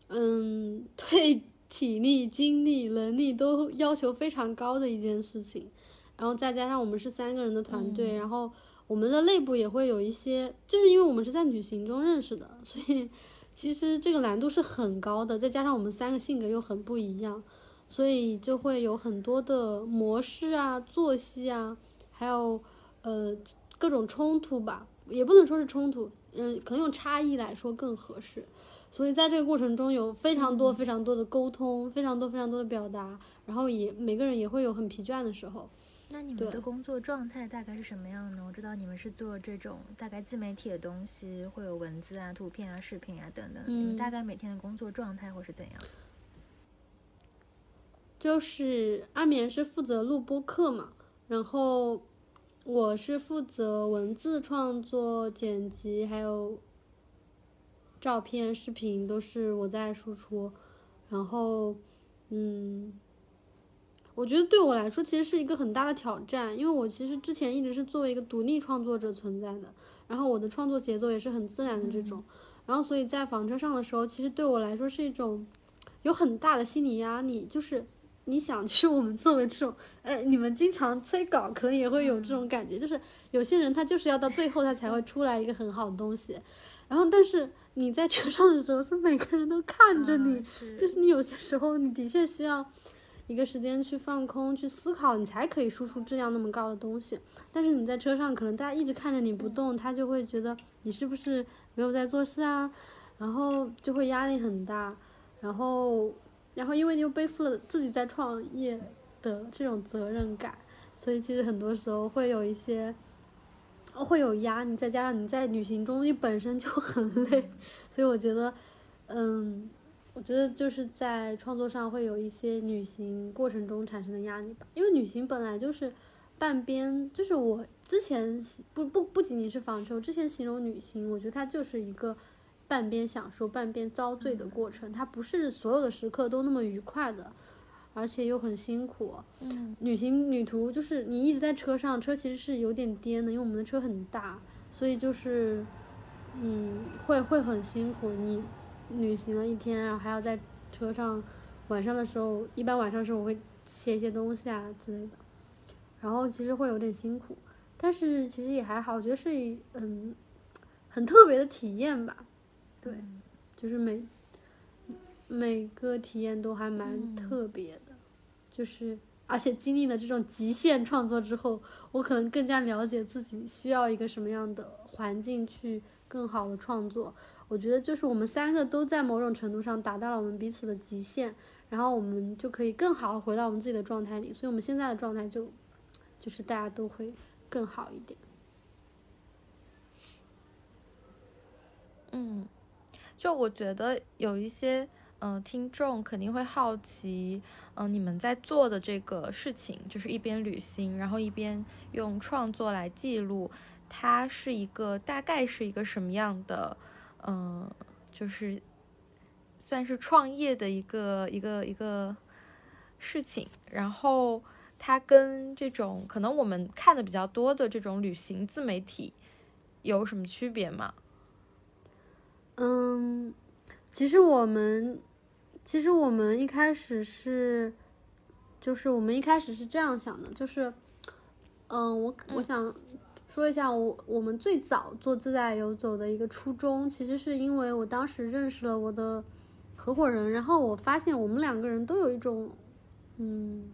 嗯，对体力、精力、能力都要求非常高的一件事情。然后再加上我们是三个人的团队，然后我们的内部也会有一些，就是因为我们是在旅行中认识的，所以其实这个难度是很高的。再加上我们三个性格又很不一样，所以就会有很多的模式啊、作息啊，还有呃各种冲突吧，也不能说是冲突，嗯、可能用差异来说更合适。所以在这个过程中有非常多非常多的沟通，非常多非常多的表达，然后也每个人也会有很疲倦的时候。那你们的工作状态大概是什么样呢？我知道你们是做这种大概自媒体的东西，会有文字啊、图片啊、视频啊等等。你们嗯大概每天的工作状态会是怎样？就是阿眠是负责录播课嘛，然后我是负责文字创作、剪辑，还有照片、视频都是我在输出。然后，嗯，我觉得对我来说其实是一个很大的挑战，因为我其实之前一直是作为一个独立创作者存在的，然后我的创作节奏也是很自然的这种，然后所以在房车上的时候，其实对我来说是一种有很大的心理压力，就是你想，就是我们作为这种，呃，你们经常催稿，可能也会有这种感觉，就是有些人他就是要到最后他才会出来一个很好的东西，然后但是你在车上的时候，是每个人都看着你，是。就是你有些时候你的确需要一个时间去放空、去思考，你才可以输出质量那么高的东西。但是你在车上，可能大家一直看着你不动，他就会觉得你是不是没有在做事啊，然后就会压力很大，然后，然后因为你又背负了自己在创业的这种责任感，所以其实很多时候会有一些。会有压力，再加上你在旅行中你本身就很累，所以我觉得，嗯，我觉得就是在创作上会有一些旅行过程中产生的压力吧，因为旅行本来就是半边，就是我之前不不不仅仅是房车，我之前形容旅行，我觉得它就是一个半边享受半边遭罪的过程，它不是所有的时刻都那么愉快的，而且又很辛苦。嗯，旅行旅途就是你一直在车上，车其实是有点颠的，因为我们的车很大，所以就是，嗯，会会很辛苦。你旅行了一天，然后还要在车上，晚上的时候，一般晚上的时候我会写一些东西啊之类的，然后其实会有点辛苦，但是其实也还好，我觉得是一嗯很特别的体验吧，对，就是每每个体验都还蛮特别的。就是而且经历了这种极限创作之后，我可能更加了解自己需要一个什么样的环境去更好的创作。我觉得就是我们三个都在某种程度上达到了我们彼此的极限，然后我们就可以更好的回到我们自己的状态里，所以我们现在的状态就就是大家都会更好一点。嗯，就我觉得有一些嗯、听众肯定会好奇，嗯、你们在做的这个事情，就是一边旅行，然后一边用创作来记录，它是一个大概是一个什么样的，嗯、就是算是创业的一个一个一个事情，然后它跟这种可能我们看的比较多的这种旅行自媒体有什么区别吗？嗯，其实我们，其实我们一开始是，就是我们一开始是这样想的，就是，嗯，我我想说一下我我们最早做自在游走的一个初衷，其实是因为我当时认识了我的合伙人，然后我发现我们两个人都有一种，嗯，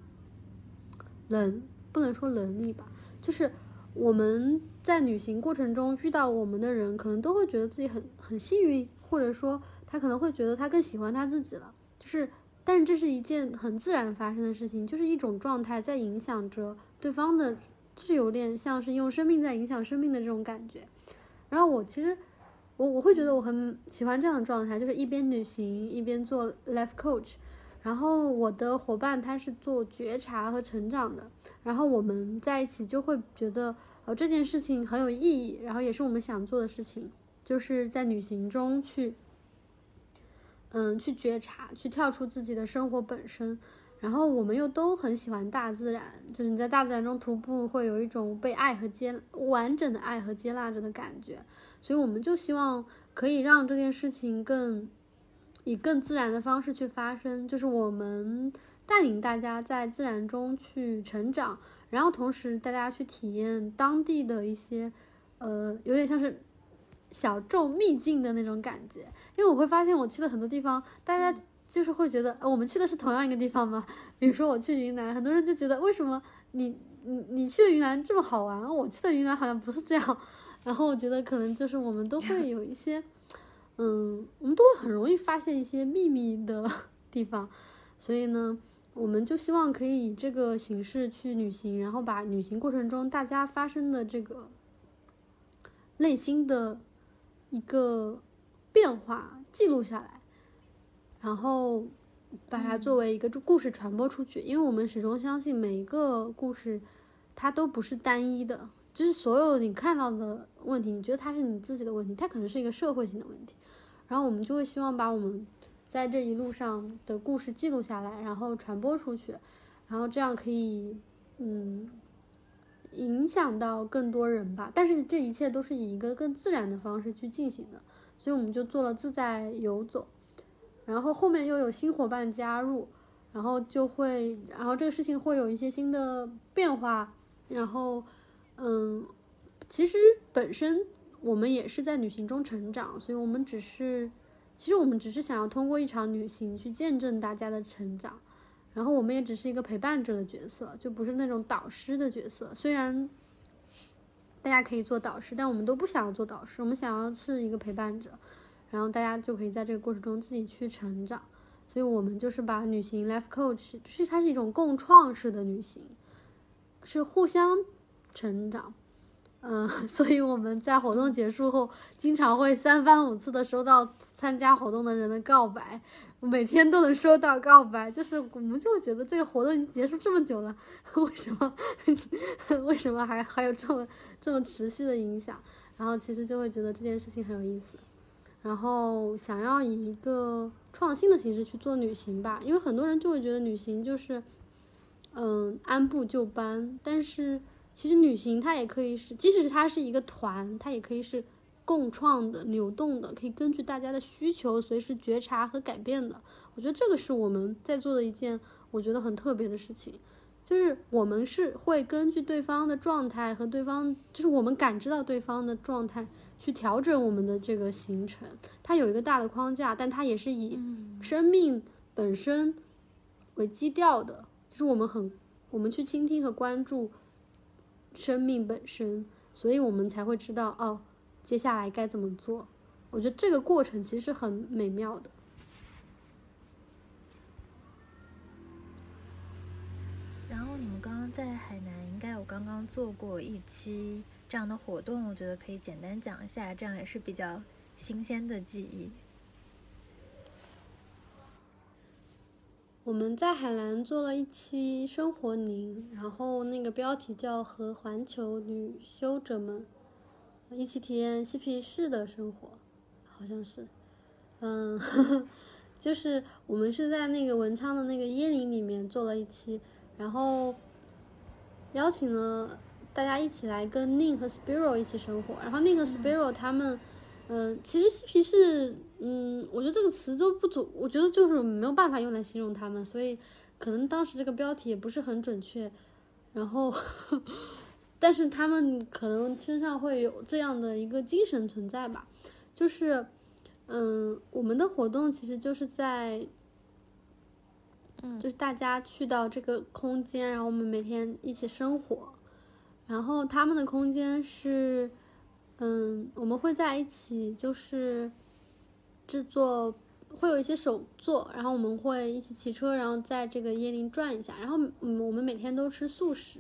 能不能说能力吧，就是我们在旅行过程中遇到我们的人，可能都会觉得自己很很幸运，或者说他可能会觉得他更喜欢他自己了。就是，但是这是一件很自然发生的事情，就是一种状态在影响着对方的，就是有点像是用生命在影响生命的这种感觉。然后我其实我我会觉得我很喜欢这样的状态，就是一边旅行一边做 life coach。然后我的伙伴他是做觉察和成长的，然后我们在一起就会觉得，呃，这件事情很有意义，然后也是我们想做的事情，就是在旅行中去，嗯，去觉察，去跳出自己的生活本身。然后我们又都很喜欢大自然，就是你在大自然中徒步，会有一种被爱和接完整的爱和接纳着的感觉。所以我们就希望可以让这件事情更以更自然的方式去发生，就是我们带领大家在自然中去成长，然后同时带大家去体验当地的一些，呃，有点像是小众秘境的那种感觉。因为我会发现我去的很多地方，大家就是会觉得，呃，我们去的是同样一个地方吗？比如说我去云南，很多人就觉得为什么你你你去的云南这么好玩，我去的云南好像不是这样。然后我觉得可能就是我们都会有一些。嗯，我们都会很容易发现一些秘密的 地方，所以呢，我们就希望可以以这个形式去旅行，然后把旅行过程中大家发生的这个内心的一个变化记录下来，然后把它作为一个故事传播出去。因为我们始终相信每一个故事它都不是单一的，就是所有你看到的问题，你觉得它是你自己的问题，它可能是一个社会性的问题。然后我们就会希望把我们在这一路上的故事记录下来，然后传播出去，然后这样可以，嗯，影响到更多人吧。但是这一切都是以一个更自然的方式去进行的，所以我们就做了自在游走，然后后面又有新伙伴加入，然后就会，然后这个事情会有一些新的变化，然后，嗯，其实本身。我们也是在旅行中成长，所以我们只是，其实我们只是想要通过一场旅行去见证大家的成长，然后我们也只是一个陪伴者的角色，就不是那种导师的角色。虽然大家可以做导师，但我们都不想要做导师，我们想要是一个陪伴者，然后大家就可以在这个过程中自己去成长。所以我们就是把旅行 life coach，就是它是一种共创式的旅行，是互相成长。嗯，所以我们在活动结束后，经常会三番五次的收到参加活动的人的告白，每天都能收到告白，就是我们就会觉得这个活动已经结束这么久了，为什么 为什么还还有这么这么持续的影响？然后其实就会觉得这件事情很有意思，然后想要以一个创新的形式去做旅行吧，因为很多人就会觉得旅行就是嗯按部就班，但是。其实旅行它也可以是，即使是它是一个团，它也可以是共创的、流动的，可以根据大家的需求随时觉察和改变的。我觉得这个是我们在做的一件我觉得很特别的事情，就是我们是会根据对方的状态和对方，就是我们感知到对方的状态去调整我们的这个行程。它有一个大的框架，但它也是以生命本身为基调的，就是我们很我们去倾听和关注。生命本身，所以我们才会知道哦，接下来该怎么做。我觉得这个过程其实很美妙的。然后你们刚刚在海南应该有刚刚做过一期这样的活动，我觉得可以简单讲一下，这样也是比较新鲜的记忆。我们在海南做了一期生活宁，然后那个标题叫“和环球旅修者们一起体验嬉皮士的生活”，好像是，嗯，呵 呵就是我们是在那个文昌的那个椰林里面做了一期，然后邀请了大家一起来跟 Ning 和 Spiro 一起生活，然后 Ning 和 Spiro 他们。嗯，其实嬉皮士，嗯，我觉得这个词都不足，我觉得就是没有办法用来形容他们，所以可能当时这个标题也不是很准确。然后，但是他们可能身上会有这样的一个精神存在吧，就是，嗯，我们的活动其实就是在，嗯，就是大家去到这个空间，然后我们每天一起生活，然后他们的空间是。嗯，我们会在一起，就是制作，会有一些手作，然后我们会一起骑车，然后在这个椰林转一下。然后，嗯，我们每天都吃素食，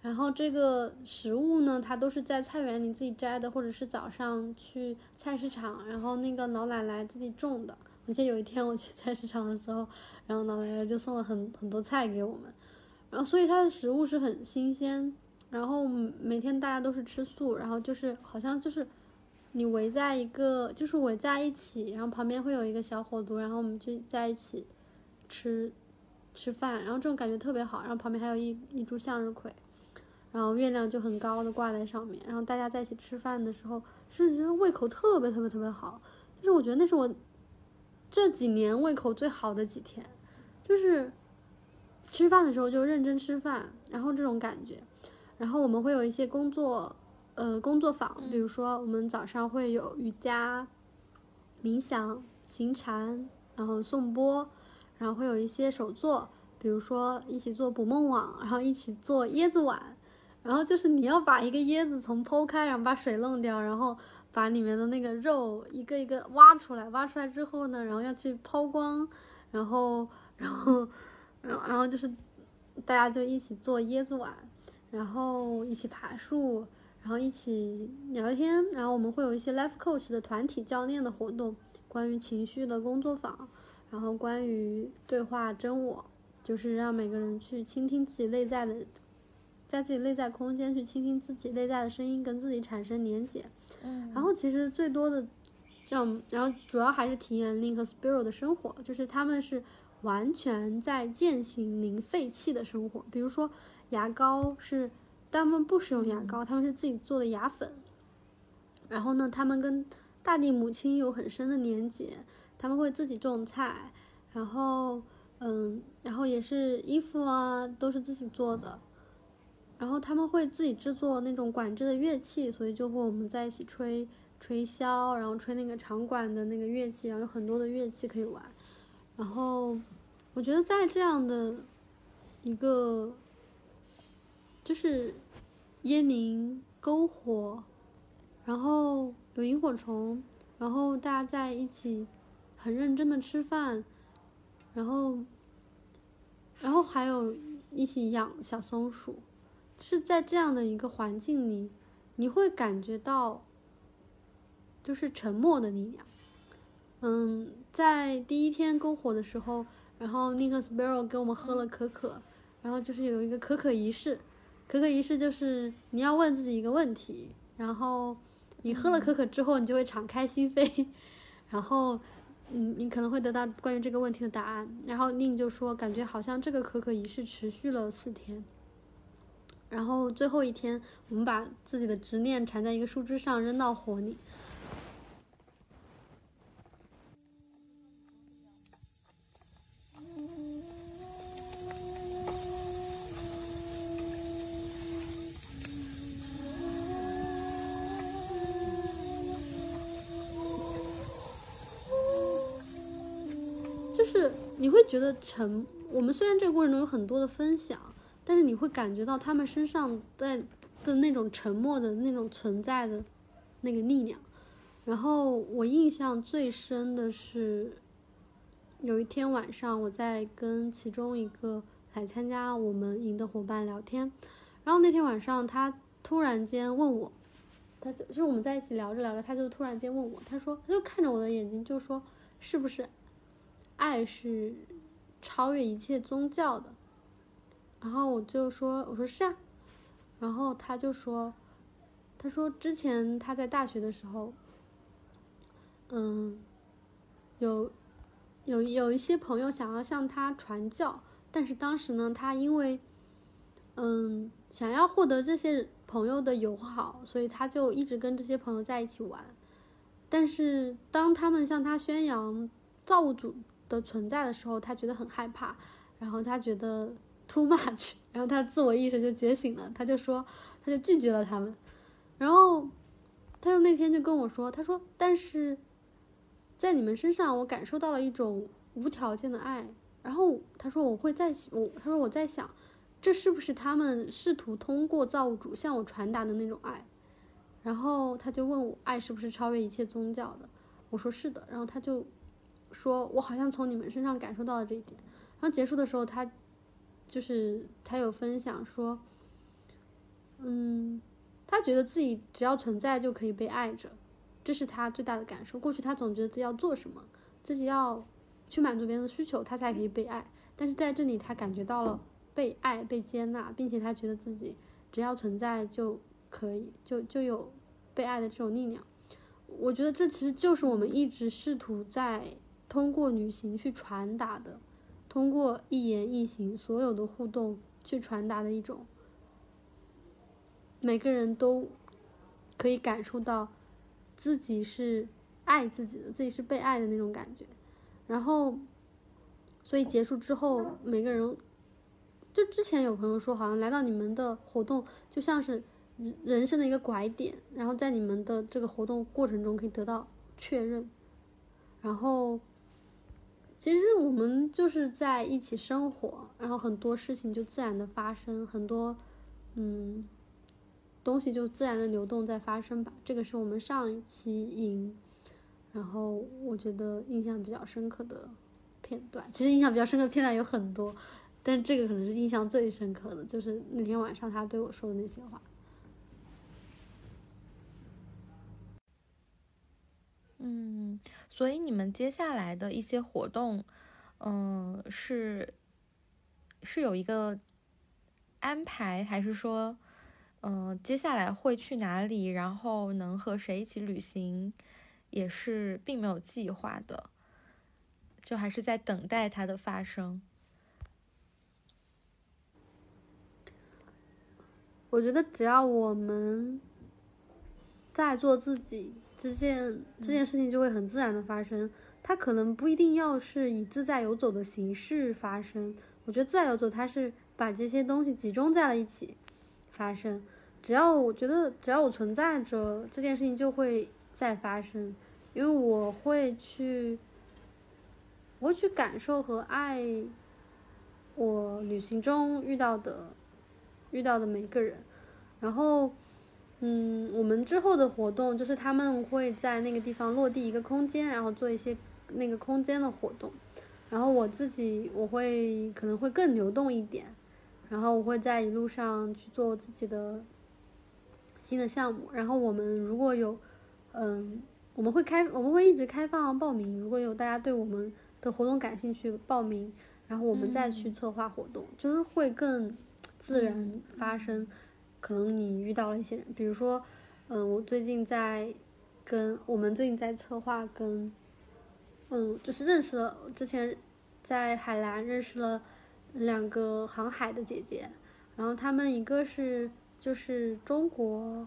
然后这个食物呢，它都是在菜园里自己摘的，或者是早上去菜市场，然后那个老奶奶自己种的。我记得有一天我去菜市场的时候，然后老奶奶就送了很很多菜给我们，然后所以它的食物是很新鲜。然后每天大家都是吃素，然后就是好像就是你围在一个，就是围在一起，然后旁边会有一个小火炉，然后我们就在一起吃吃饭，然后这种感觉特别好。然后旁边还有一一株向日葵，然后月亮就很高的挂在上面，然后大家在一起吃饭的时候，是觉得胃口特别特别特别好。就是我觉得那是我这几年胃口最好的几天，就是吃饭的时候就认真吃饭，然后这种感觉。然后我们会有一些工作，呃，工作坊，比如说我们早上会有瑜伽、冥想、行禅，然后颂钵，然后会有一些手作，比如说一起做捕梦网，然后一起做椰子碗，然后就是你要把一个椰子从剖开，然后把水弄掉，然后把里面的那个肉一个一个挖出来，挖出来之后呢，然后要去抛光，然后，然后，然后，然后就是大家就一起做椰子碗。然后一起爬树，然后一起聊天，然后我们会有一些 life coach 的团体教练的活动，关于情绪的工作坊，然后关于对话真我，就是让每个人去倾听自己内在的，在自己内在空间去倾听自己内在的声音，跟自己产生连接。嗯，然后其实最多的，这样，然后主要还是体验 Link 和 Spiral 的生活，就是他们是完全在践行零废弃的生活，比如说。牙膏是，他们不使用牙膏，他们是自己做的牙粉。然后呢，他们跟大地母亲有很深的连结，他们会自己种菜，然后，嗯，然后也是衣服啊，都是自己做的。然后他们会自己制作那种管制的乐器，所以就和我们在一起吹吹箫，然后吹那个长管的那个乐器，然后有很多的乐器可以玩。然后，我觉得在这样的一个。就是椰林篝火，然后有萤火虫，然后大家在一起很认真的吃饭，然后，然后还有一起养小松鼠，是在这样的一个环境里，你会感觉到就是沉默的力量。嗯，在第一天篝火的时候，然后 Nick Sparrow 给我们喝了可可，然后就是有一个可可仪式。可可仪式就是你要问自己一个问题，然后你喝了可可之后，你就会敞开心扉，然后嗯你可能会得到关于这个问题的答案。然后宁就说，感觉好像这个可可仪式持续了四天，然后最后一天，我们把自己的执念缠在一个树枝上扔到火里。觉得沉，我们虽然这个过程中有很多的分享，但是你会感觉到他们身上在的那种沉默的那种存在的那个力量，然后我印象最深的是，有一天晚上我在跟其中一个来参加我们营的伙伴聊天，然后那天晚上他突然间问我，他就就是我们在一起聊着聊着，他就突然间问我，他说他就看着我的眼睛就说，是不是爱是超越一切宗教的？然后我就说我说是啊，然后他就说，他说之前他在大学的时候。嗯，有有有一些朋友想要向他传教，但是当时呢，他因为嗯想要获得这些朋友的友好，所以他就一直跟这些朋友在一起玩。但是当他们向他宣扬造物主的存在的时候，他觉得很害怕，然后他觉得 too much，然后他自我意识就觉醒了，他就说他就拒绝了他们，然后他就那天就跟我说，他说但是。在你们身上，我感受到了一种无条件的爱。然后他说：“我会在我，他说我在想，这是不是他们试图通过造物主向我传达的那种爱？”然后他就问我：“爱是不是超越一切宗教的？”我说：“是的。”然后他就说：“我好像从你们身上感受到了这一点。”然后结束的时候，他就是他有分享说：“嗯，他觉得自己只要存在就可以被爱着。”这是他最大的感受。过去他总觉得自己要做什么，自己要去满足别人的需求，他才可以被爱。但是在这里，他感觉到了被爱、被接纳，并且他觉得自己只要存在就可以，就就有被爱的这种力量。我觉得这其实就是我们一直试图在通过旅行去传达的，通过一言一行所有的互动去传达的一种，每个人都可以感受到。自己是爱自己的，自己是被爱的那种感觉，然后，所以结束之后，每个人，就之前有朋友说，好像来到你们的活动就像是人生的一个拐点，然后在你们的这个活动过程中可以得到确认，然后，其实我们就是在一起生活，然后很多事情就自然的发生，很多，嗯。东西就自然的流动在发生吧，这个是我们上一期影，然后我觉得印象比较深刻的片段，其实印象比较深刻的片段有很多，但这个可能是印象最深刻的，就是那天晚上他对我说的那些话。嗯，所以你们接下来的一些活动，嗯，是是有一个安排，还是说？嗯，接下来会去哪里？然后能和谁一起旅行，也是并没有计划的，就还是在等待它的发生。我觉得只要我们在做自己，这件这件事情就会很自然的发生。它可能不一定要是以自在游走的形式发生。我觉得自在游走，它是把这些东西集中在了一起。发生，只要我觉得只要我存在着，这件事情就会再发生，因为我会去，我会去感受和爱我旅行中遇到的遇到的每个人，然后，嗯，我们之后的活动就是他们会在那个地方落地一个空间，然后做一些那个空间的活动，然后我自己我会可能会更流动一点。然后我会在一路上去做自己的新的项目。然后我们如果有，嗯，我们会开，我们会一直开放报名。如果有大家对我们的活动感兴趣，报名，然后我们再去策划活动，就是会更自然发生。可能你遇到了一些人，比如说，嗯，我最近在跟我们最近在策划跟，嗯，就是认识了之前在海南认识了。两个航海的姐姐，然后她们一个是就是中国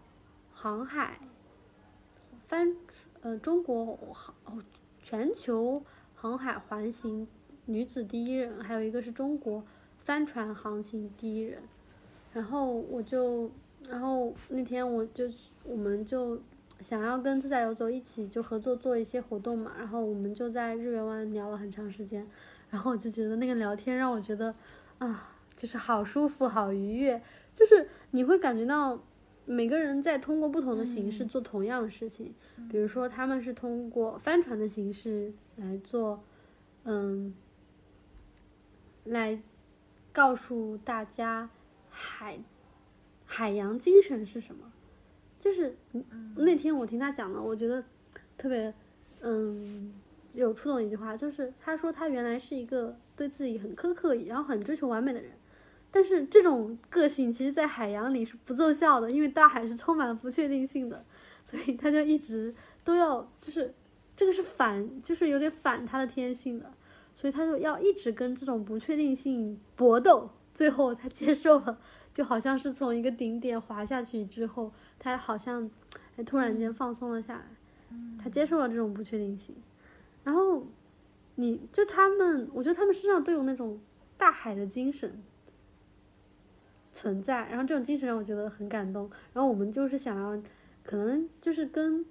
航海帆呃中国航全球航海环行女子第一人，还有一个是中国帆船航行第一人。然后我就然后那天我就我们就想要跟自驾游走一起就合作做一些活动嘛，然后我们就在日月湾聊了很长时间。然后我就觉得那个聊天让我觉得，啊，就是好舒服、好愉悦，就是你会感觉到，每个人在通过不同的形式做同样的事情，比如说他们是通过帆船的形式来做，嗯，来告诉大家海海洋精神是什么。就是那天我听他讲的，我觉得特别嗯有触动一句话，就是他说他原来是一个对自己很苛刻，然后很追求完美的人。但是这种个性其实，在海洋里是不奏效的，因为大海是充满了不确定性的，所以他就一直都要，就是这个是反，就是有点反他的天性的，所以他就要一直跟这种不确定性搏斗，最后他接受了，就好像是从一个顶点滑下去之后，他好像突然间放松了下来，他接受了这种不确定性，然后你就他们，我觉得他们身上都有那种大海的精神。存在，然后这种精神让我觉得很感动。然后我们就是想要，可能就是跟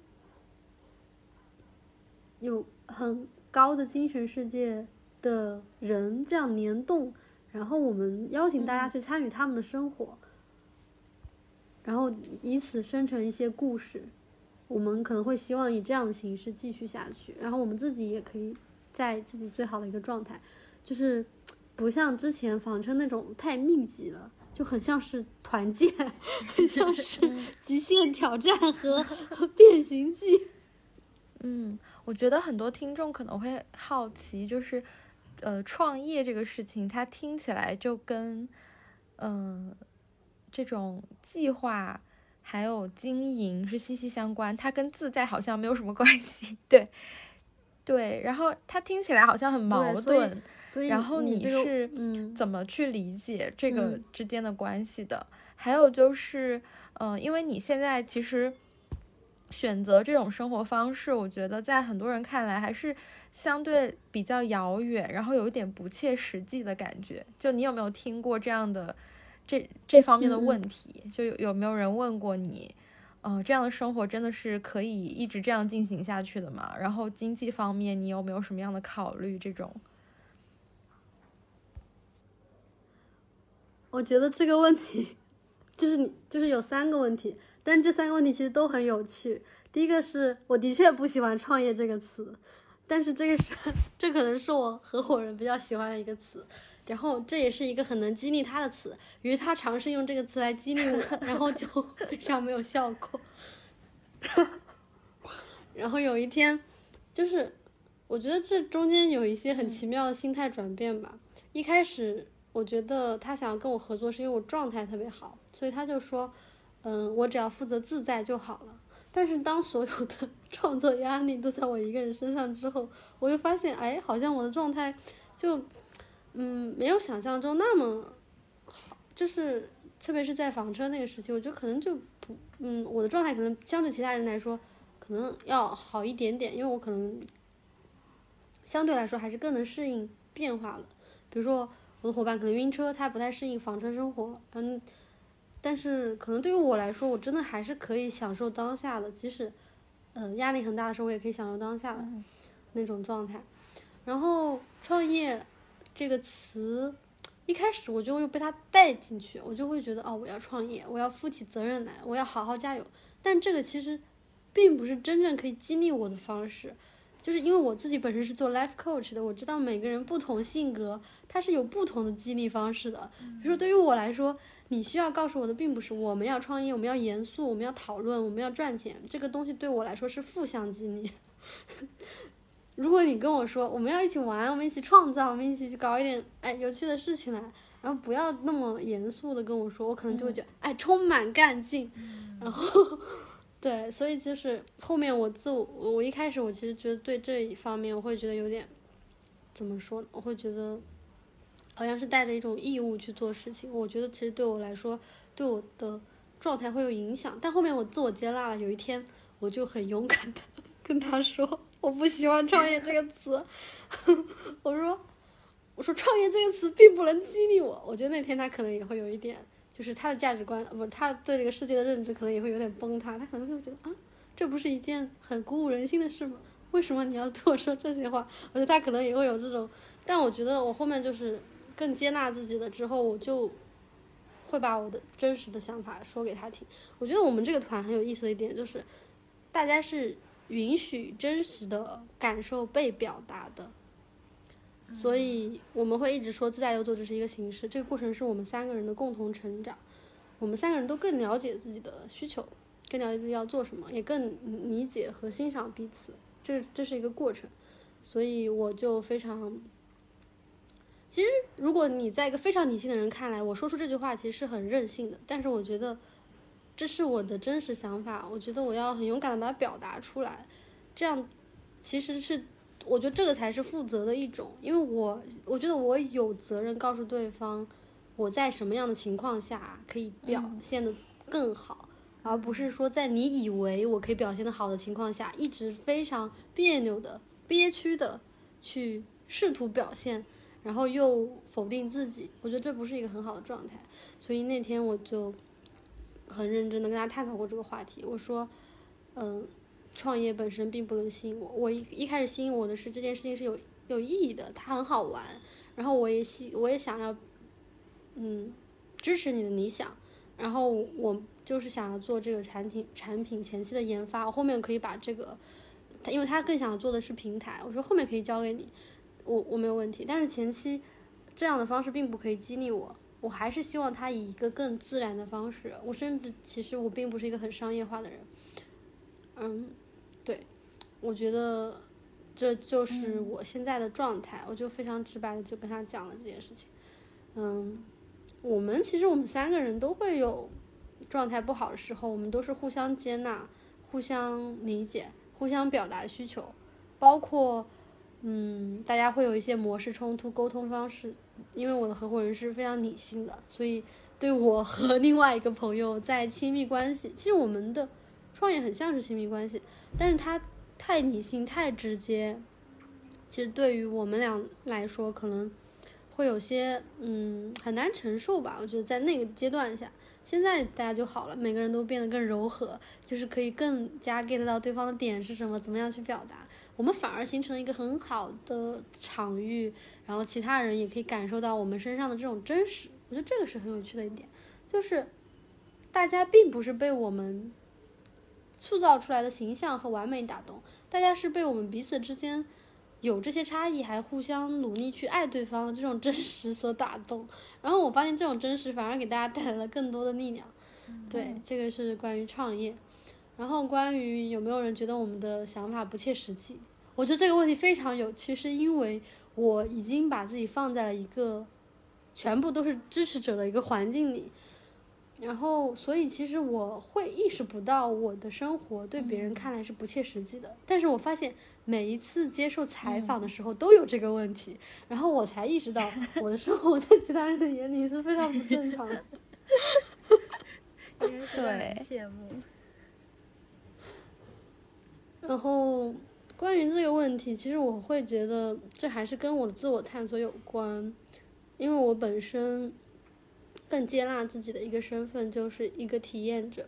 有很高的精神世界的人这样联动，然后我们邀请大家去参与他们的生活，然后以此生成一些故事。我们可能会希望以这样的形式继续下去，然后我们自己也可以在自己最好的一个状态，就是不像之前房车那种太密集了。就很像是团建，很像是极限挑战和变形记。嗯，我觉得很多听众可能会好奇，就是呃，创业这个事情，它听起来就跟嗯这种计划还有经营是息息相关，它跟自在好像没有什么关系。对，对，然后它听起来好像很矛盾。然后你是怎么去理解这个之间的关系的？还有就是，嗯，因为你现在其实选择这种生活方式，我觉得在很多人看来还是相对比较遥远，然后有一点不切实际的感觉。就你有没有听过这样的这这方面的问题？就有有没有人问过你？嗯，这样的生活真的是可以一直这样进行下去的吗？然后经济方面，你有没有什么样的考虑？这种？我觉得这个问题，就是你就是有三个问题，但这三个问题其实都很有趣。第一个是我的确不喜欢“创业”这个词，但是这个是 这可能是我合伙人比较喜欢的一个词，然后这也是一个很能激励他的词，于是他尝试用这个词来激励我，然后就 非常没有效果。然后有一天，就是我觉得这中间有一些很奇妙的心态转变吧，一开始。我觉得他想要跟我合作，是因为我状态特别好，所以他就说，嗯，我只要负责自在就好了。但是当所有的 创作压力都在我一个人身上之后，我就发现，哎，好像我的状态就，嗯，没有想象中那么好。就是特别是在房车那个时期，我觉得可能就不，嗯，我的状态可能相对其他人来说，可能要好一点点，因为我可能相对来说还是更能适应变化了，比如说。我的伙伴可能晕车，他不太适应房车生活，嗯，但是可能对于我来说，我真的还是可以享受当下的，即使，呃，压力很大的时候，我也可以享受当下的那种状态。然后创业这个词，一开始我就会被他带进去，我就会觉得哦，我要创业，我要负起责任来，我要好好加油。但这个其实并不是真正可以激励我的方式。就是因为我自己本身是做 life coach 的，我知道每个人不同性格，他是有不同的激励方式的。比如说对于我来说，你需要告诉我的并不是我们要创业，我们要严肃，我们要讨论，我们要赚钱，这个东西对我来说是负向激励。如果你跟我说我们要一起玩，我们一起创造，我们一起去搞一点哎有趣的事情来，然后不要那么严肃的跟我说，我可能就会觉得哎充满干劲，然后。对，所以就是后面我自我，我一开始我其实觉得对这一方面我会觉得有点，怎么说呢？我会觉得，好像是带着一种义务去做事情。我觉得其实对我来说，对我的状态会有影响。但后面我自我接纳了，有一天我就很勇敢的 跟他说，我不喜欢创业这个词。我说，我说创业这个词并不能激励我。我觉得那天他可能也会有一点。就是他的价值观，不是他对这个世界的认知，可能也会有点崩塌。他可能会觉得啊，这不是一件很鼓舞人心的事吗？为什么你要对我说这些话？我觉得他可能也会有这种，但我觉得我后面就是更接纳自己了之后，我就会把我的真实的想法说给他听。我觉得我们这个团很有意思的一点就是，大家是允许真实的感受被表达的，所以我们会一直说自驾游走只是一个形式，这个过程是我们三个人的共同成长，我们三个人都更了解自己的需求，更了解自己要做什么，也更理解和欣赏彼此，这这是一个过程，所以我就非常。其实，如果你在一个非常理性的人看来，我说出这句话其实是很任性的。但是我觉得，这是我的真实想法。我觉得我要很勇敢的把它表达出来，这样其实是我觉得这个才是负责的一种。因为我我觉得我有责任告诉对方，我在什么样的情况下可以表现的更好，而不是说在你以为我可以表现的好的情况下，一直非常别扭的、憋屈的去试图表现。然后又否定自己，我觉得这不是一个很好的状态。所以那天我就很认真的跟他探讨过这个话题。我说，嗯，创业本身并不能吸引我。我一一开始吸引我的是这件事情是有有意义的，它很好玩。然后我也希我也想要，嗯，支持你的理想。然后我就是想要做这个产品产品前期的研发，我后面可以把这个，他因为他更想要做的是平台，我说后面可以交给你。我我没有问题，但是前期这样的方式并不可以激励我，我还是希望他以一个更自然的方式。我甚至其实我并不是一个很商业化的人，嗯，我觉得这就是我现在的状态，我就非常直白的就跟他讲了这件事情。嗯，我们其实我们三个人都会有状态不好的时候，我们都是互相接纳、互相理解、互相表达需求，包括。嗯，大家会有一些模式冲突，沟通方式，因为我的合伙人是非常理性的，所以对我和另外一个朋友在亲密关系，其实我们的创业很像是亲密关系，但是他太理性太直接，其实对于我们俩来说可能会有些嗯很难承受吧。我觉得在那个阶段下，现在大家就好了，每个人都变得更柔和，就是可以更加 get 到对方的点是什么，怎么样去表达。我们反而形成了一个很好的场域，然后其他人也可以感受到我们身上的这种真实。我觉得这个是很有趣的一点，就是大家并不是被我们塑造出来的形象和完美打动，大家是被我们彼此之间有这些差异，还互相努力去爱对方的这种真实所打动。然后我发现这种真实反而给大家带来了更多的力量。对，这个是关于创业。然后关于有没有人觉得我们的想法不切实际，我觉得这个问题非常有趣，是因为我已经把自己放在了一个全部都是支持者的一个环境里，然后所以其实我会意识不到我的生活对别人看来是不切实际的，但是我发现每一次接受采访的时候都有这个问题，然后我才意识到 我的生活在其他人的眼里是非常不正常的。对，羡慕。然后，关于这个问题，其实我会觉得这还是跟我的自我探索有关，因为我本身更接纳自己的一个身份就是一个体验者。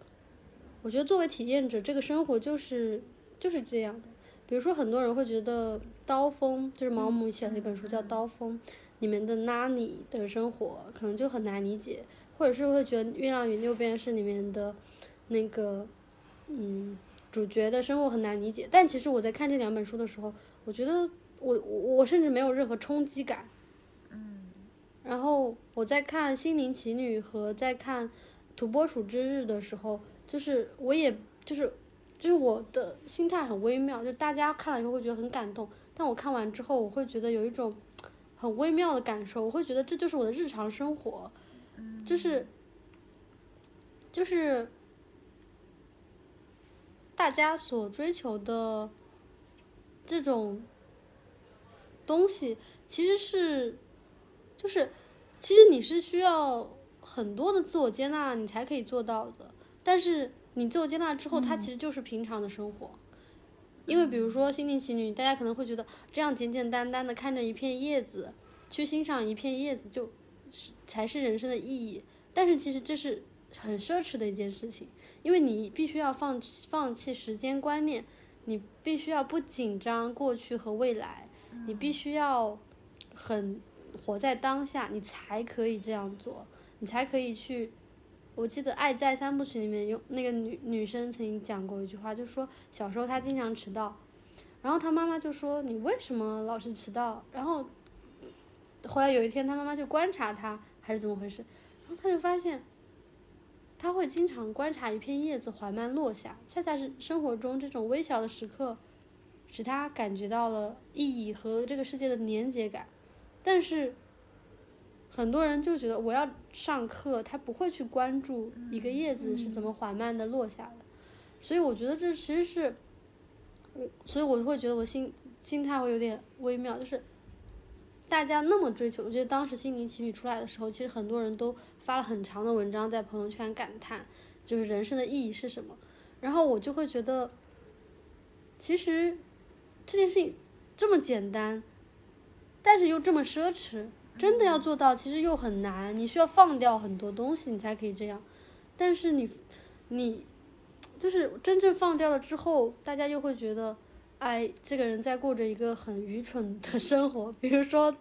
我觉得作为体验者，这个生活就是就是这样的。比如说，很多人会觉得《刀锋》就是毛姆写了一本书叫《刀锋》，里面的拉尼的生活可能就很难理解，或者是会觉得《月亮与六便士》里面的那个，嗯。主角的生活很难理解，但其实我在看这两本书的时候，我觉得我我我甚至没有任何冲击感。然后我在看《心灵奇旅》和在看《土拨鼠之日》的时候，就是我也就是就是我的心态很微妙，就大家看了以后会觉得很感动，但我看完之后，我会觉得有一种很微妙的感受，我会觉得这就是我的日常生活，就是就是。大家所追求的这种东西，其实是，就是，其实你是需要很多的自我接纳，你才可以做到的。但是你自我接纳之后，它其实就是平常的生活。因为比如说《心灵奇女》，大家可能会觉得这样简简单单的看着一片叶子，去欣赏一片叶子，就是才是人生的意义。但是其实这是很奢侈的一件事情。因为你必须要放放弃时间观念，你必须要不紧张过去和未来，你必须要很活在当下，你才可以这样做，你才可以去。我记得《爱在三部曲》里面有那个女女生曾经讲过一句话，就说小时候她经常迟到，然后她妈妈就说你为什么老是迟到？然后后来有一天她妈妈就观察她还是怎么回事，然后她就发现。他会经常观察一片叶子缓慢落下，恰恰是生活中这种微小的时刻，使他感觉到了意义和这个世界的连结感。但是，很多人就觉得我要上课，他不会去关注一个叶子是怎么缓慢的落下的。所以我觉得这其实是，所以我会觉得我心心态会有点微妙，就是。大家那么追求，我觉得当时《心灵奇旅》出来的时候，其实很多人都发了很长的文章在朋友圈感叹，就是人生的意义是什么。然后我就会觉得，其实这件事情这么简单，但是又这么奢侈，真的要做到其实又很难。你需要放掉很多东西，你才可以这样。但是你，你就是真正放掉了之后，大家又会觉得。哎，这个人在过着一个很愚蠢的生活。比如说，《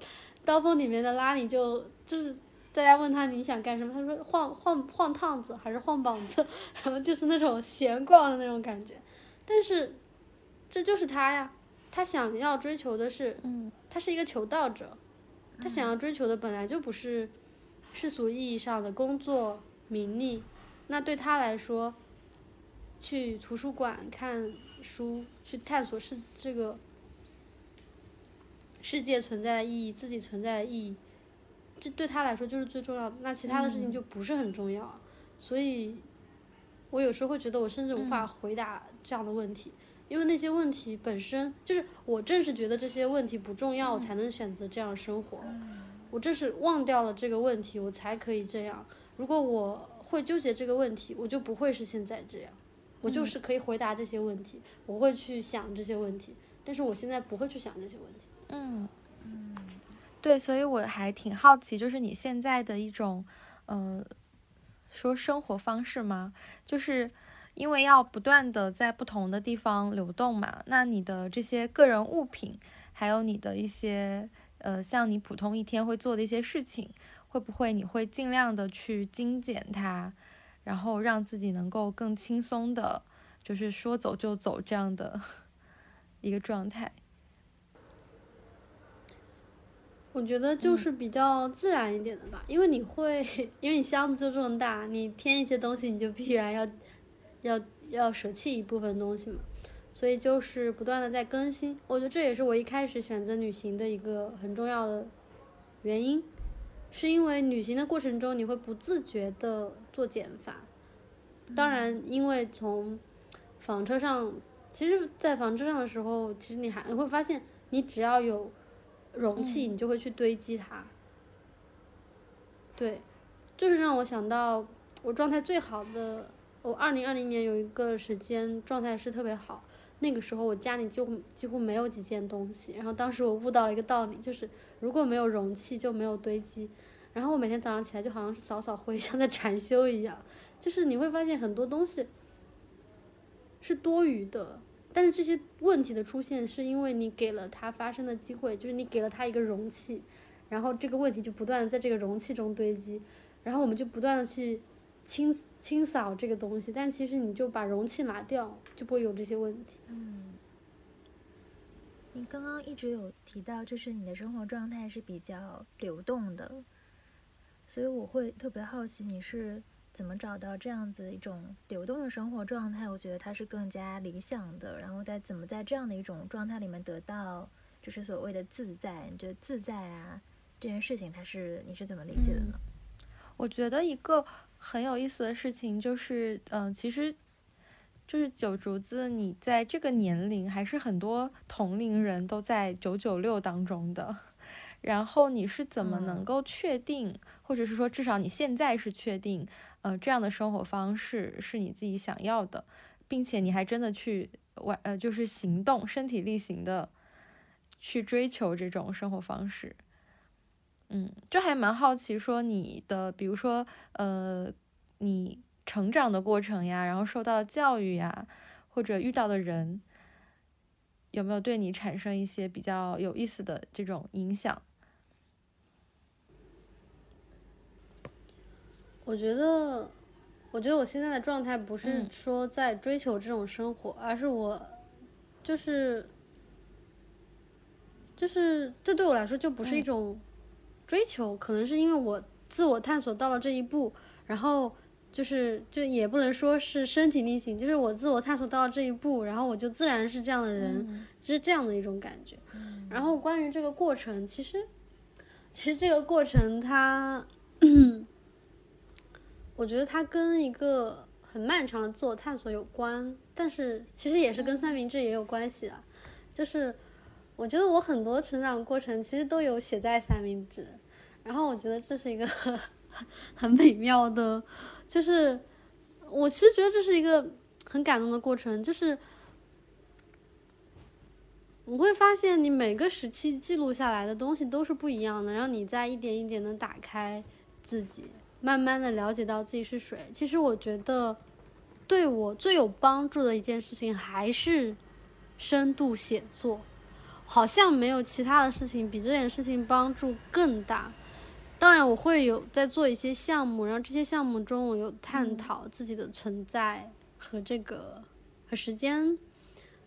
刀锋》里面的拉里就就是大家问他你想干什么，他说晃晃晃趟子还是晃膀子，然后就是那种闲逛的那种感觉。但是，这就是他呀，他想要追求的是，嗯，他是一个求道者，他想要追求的本来就不是世俗意义上的工作名利，那对他来说。去图书馆看书，去探索世这个世界存在的意义，自己存在的意义，这对他来说就是最重要的。那其他的事情就不是很重要。所以，我有时候会觉得，我甚至无法回答这样的问题，因为那些问题本身就是我正是觉得这些问题不重要，我才能选择这样生活。我正是忘掉了这个问题，我才可以这样。如果我会纠结这个问题，我就不会是现在这样。我就是可以回答这些问题，我会去想这些问题，但是我现在不会去想这些问题。嗯嗯，对，所以我还挺好奇，就是你现在的一种，呃，说生活方式吗？就是因为要不断的在不同的地方流动嘛，那你的这些个人物品，还有你的一些，呃，像你普通一天会做的一些事情，会不会你会尽量的去精简它？然后让自己能够更轻松的，就是说走就走这样的 一个状态。我觉得就是比较自然一点的吧，因为你会，因为你箱子就这么大，你添一些东西，你就必然要要要舍弃一部分东西嘛。所以就是不断的在更新。我觉得这也是我一开始选择旅行的一个很重要的原因。是因为旅行的过程中，你会不自觉的做减法。当然，因为从房车上，其实，在房车上的时候，其实你还你会发现，你只要有容器，你就会去堆积它。对，就是让我想到我状态最好的，我二零二零年有一个时间状态是特别好。那个时候我家里就几乎没有几件东西，然后当时我悟到了一个道理，就是如果没有容器就没有堆积，然后我每天早上起来就好像是扫扫灰，像在禅修一样，就是你会发现很多东西是多余的，但是这些问题的出现是因为你给了它发生的机会，就是你给了它一个容器，然后这个问题就不断的在这个容器中堆积，然后我们就不断的去清。清扫这个东西，但其实你就把容器拿掉，就不会有这些问题。嗯，你刚刚一直有提到，就是你的生活状态是比较流动的，所以我会特别好奇你是怎么找到这样子一种流动的生活状态？我觉得它是更加理想的。然后在怎么在这样的一种状态里面得到，就是所谓的自在？你觉得自在啊这件事情，它是你是怎么理解的呢？我觉得一个。很有意思的事情就是，嗯，其实，就是九竹子，你在这个年龄还是很多同龄人都在九九六当中的。然后你是怎么能够确定，或者是说至少你现在是确定，呃，这样的生活方式是你自己想要的，并且你还真的去完，呃，就是行动，身体力行的去追求这种生活方式。嗯，就还蛮好奇，说你的，比如说，呃，你成长的过程呀，然后受到教育呀，或者遇到的人，有没有对你产生一些比较有意思的这种影响？我觉得，我觉得我现在的状态不是嗯。说在追求这种生活，而是我就是就是这对我来说就不是一嗯。种追求，可能是因为我自我探索到了这一步，然后就是就也不能说是身体力行，就是我自我探索到了这一步，然后我就自然是这样的人，嗯是这样的一种感觉。然后关于这个过程，其实其实这个过程它，我觉得它跟一个很漫长的自我探索有关，但是其实也是跟三明治也有关系啊。就是我觉得我很多成长过程其实都有写在三明治，然后我觉得这是一个很 很美妙的，就是我其实觉得这是一个很感动的过程，就是。你会发现，你每个时期记录下来的东西都是不一样的，然后你再一点一点的打开自己，慢慢的了解到自己是谁。其实我觉得，对我最有帮助的一件事情还是深度写作，好像没有其他的事情比这件事情帮助更大。当然，我会有在做一些项目，然后这些项目中我有探讨自己的存在和这个和时间。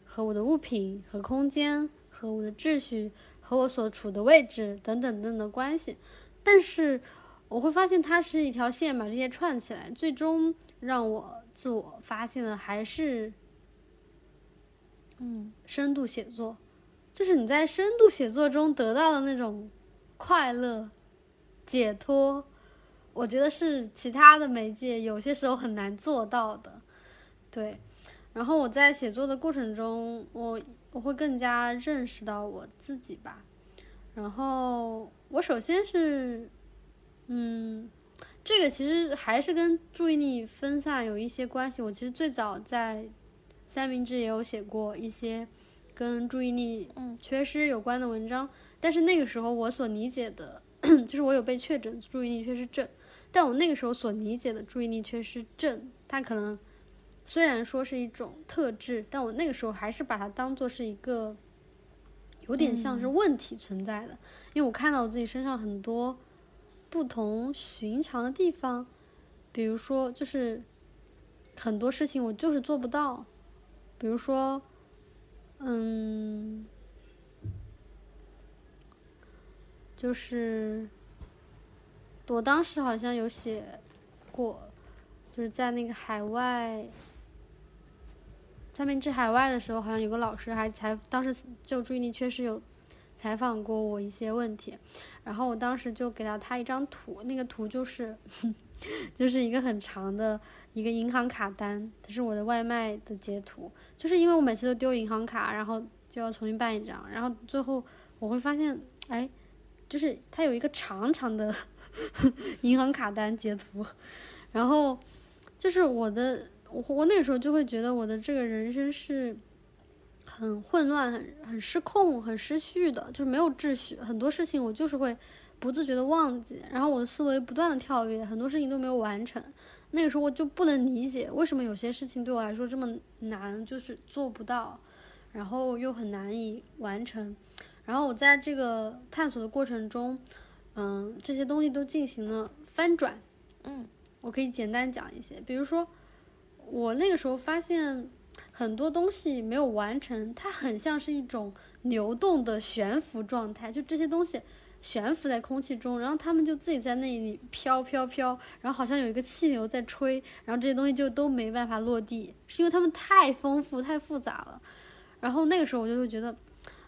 和我的物品、和空间、和我的秩序、和我所处的位置等等等等的关系，但是我会发现它是一条线，把这些串起来，最终让我自我发现的还是，嗯，深度写作，就是你在深度写作中得到的那种快乐、解脱，我觉得是其他的媒介有些时候很难做到的，对。然后我在写作的过程中，我我会更加认识到我自己吧。然后我首先是，嗯，这个其实还是跟注意力分散有一些关系。我其实最早在三明治也有写过一些跟注意力缺失有关的文章，但是那个时候我所理解的，就是我有被确诊注意力缺失症，但我那个时候所理解的注意力缺失症，它可能。虽然说是一种特质，但我那个时候还是把它当做是一个有点像是问题存在的，嗯、因为我看到我自己身上很多不同寻常的地方，比如说就是很多事情我就是做不到，比如说，嗯，就是我当时好像有写过，就是在那个海外。三明治海外的时候，好像有个老师还采，当时就注意力缺失有采访过我一些问题，然后我当时就给了他一张图，那个图就是 就是一个很长的一个银行卡单，它是我的外卖的截图，就是因为我每次都丢银行卡，然后就要重新办一张，然后最后我会发现，哎，就是它有一个长长的 银行卡单截图，然后就是我的。我我那个时候就会觉得我的这个人生是很混乱、很很失控、很失序的，就是没有秩序。很多事情我就是会不自觉的忘记，然后我的思维不断的跳跃，很多事情都没有完成。那个时候我就不能理解为什么有些事情对我来说这么难，就是做不到，然后又很难以完成。然后我在这个探索的过程中，嗯，这些东西都进行了翻转。嗯，我可以简单讲一些，比如说。我那个时候发现很多东西没有完成，它很像是一种流动的悬浮状态，就这些东西悬浮在空气中，然后他们就自己在那里飘飘飘，然后好像有一个气流在吹，然后这些东西就都没办法落地，是因为他们太丰富、太复杂了。然后那个时候我就会觉得，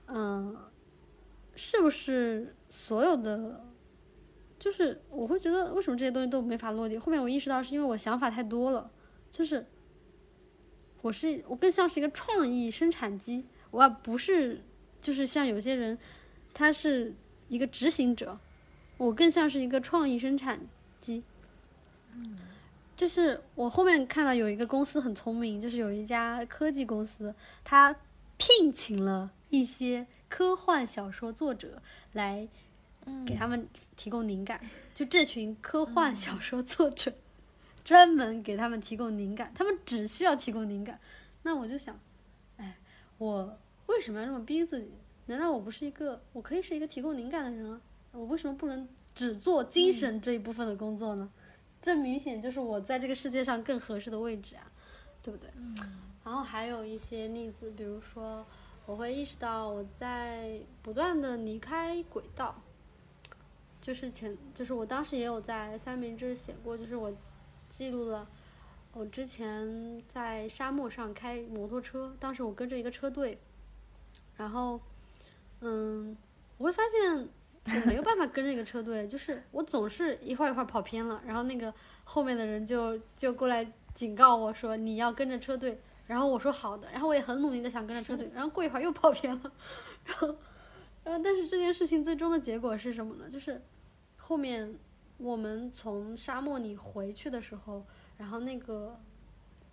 嗯，是不是所有的，就是我会觉得为什么这些东西都没法落地？后面我意识到是因为我想法太多了。就是，我是我更像是一个创意生产机，我而不是就是像有些人，他是一个执行者，我更像是一个创意生产机。就是我后面看到有一个公司很聪明，就是有一家科技公司，他聘请了一些科幻小说作者来给他们提供灵感，就这群科幻小说作者。专门给他们提供灵感，他们只需要提供灵感。那我就想，哎，我为什么要这么逼自己？难道我不是一个，我可以是一个提供灵感的人啊？我为什么不能只做精神这一部分的工作呢？这明显就是我在这个世界上更合适的位置啊，对不对？然后还有一些例子，比如说，我会意识到我在不断的离开轨道，就是前，就是我当时也有在三明治写过，就是我记录了我之前在沙漠上开摩托车，当时我跟着一个车队，然后，嗯，我会发现。我没有办法跟着一个车队，就是我总是一会儿一会儿跑偏了，然后那个后面的人就就过来警告我说你要跟着车队，然后我说好的，然后我也很努力的想跟着车队，然后过一会儿又跑偏了，然后，然后但是这件事情最终的结果是什么呢？就是后面我们从沙漠里回去的时候，然后那个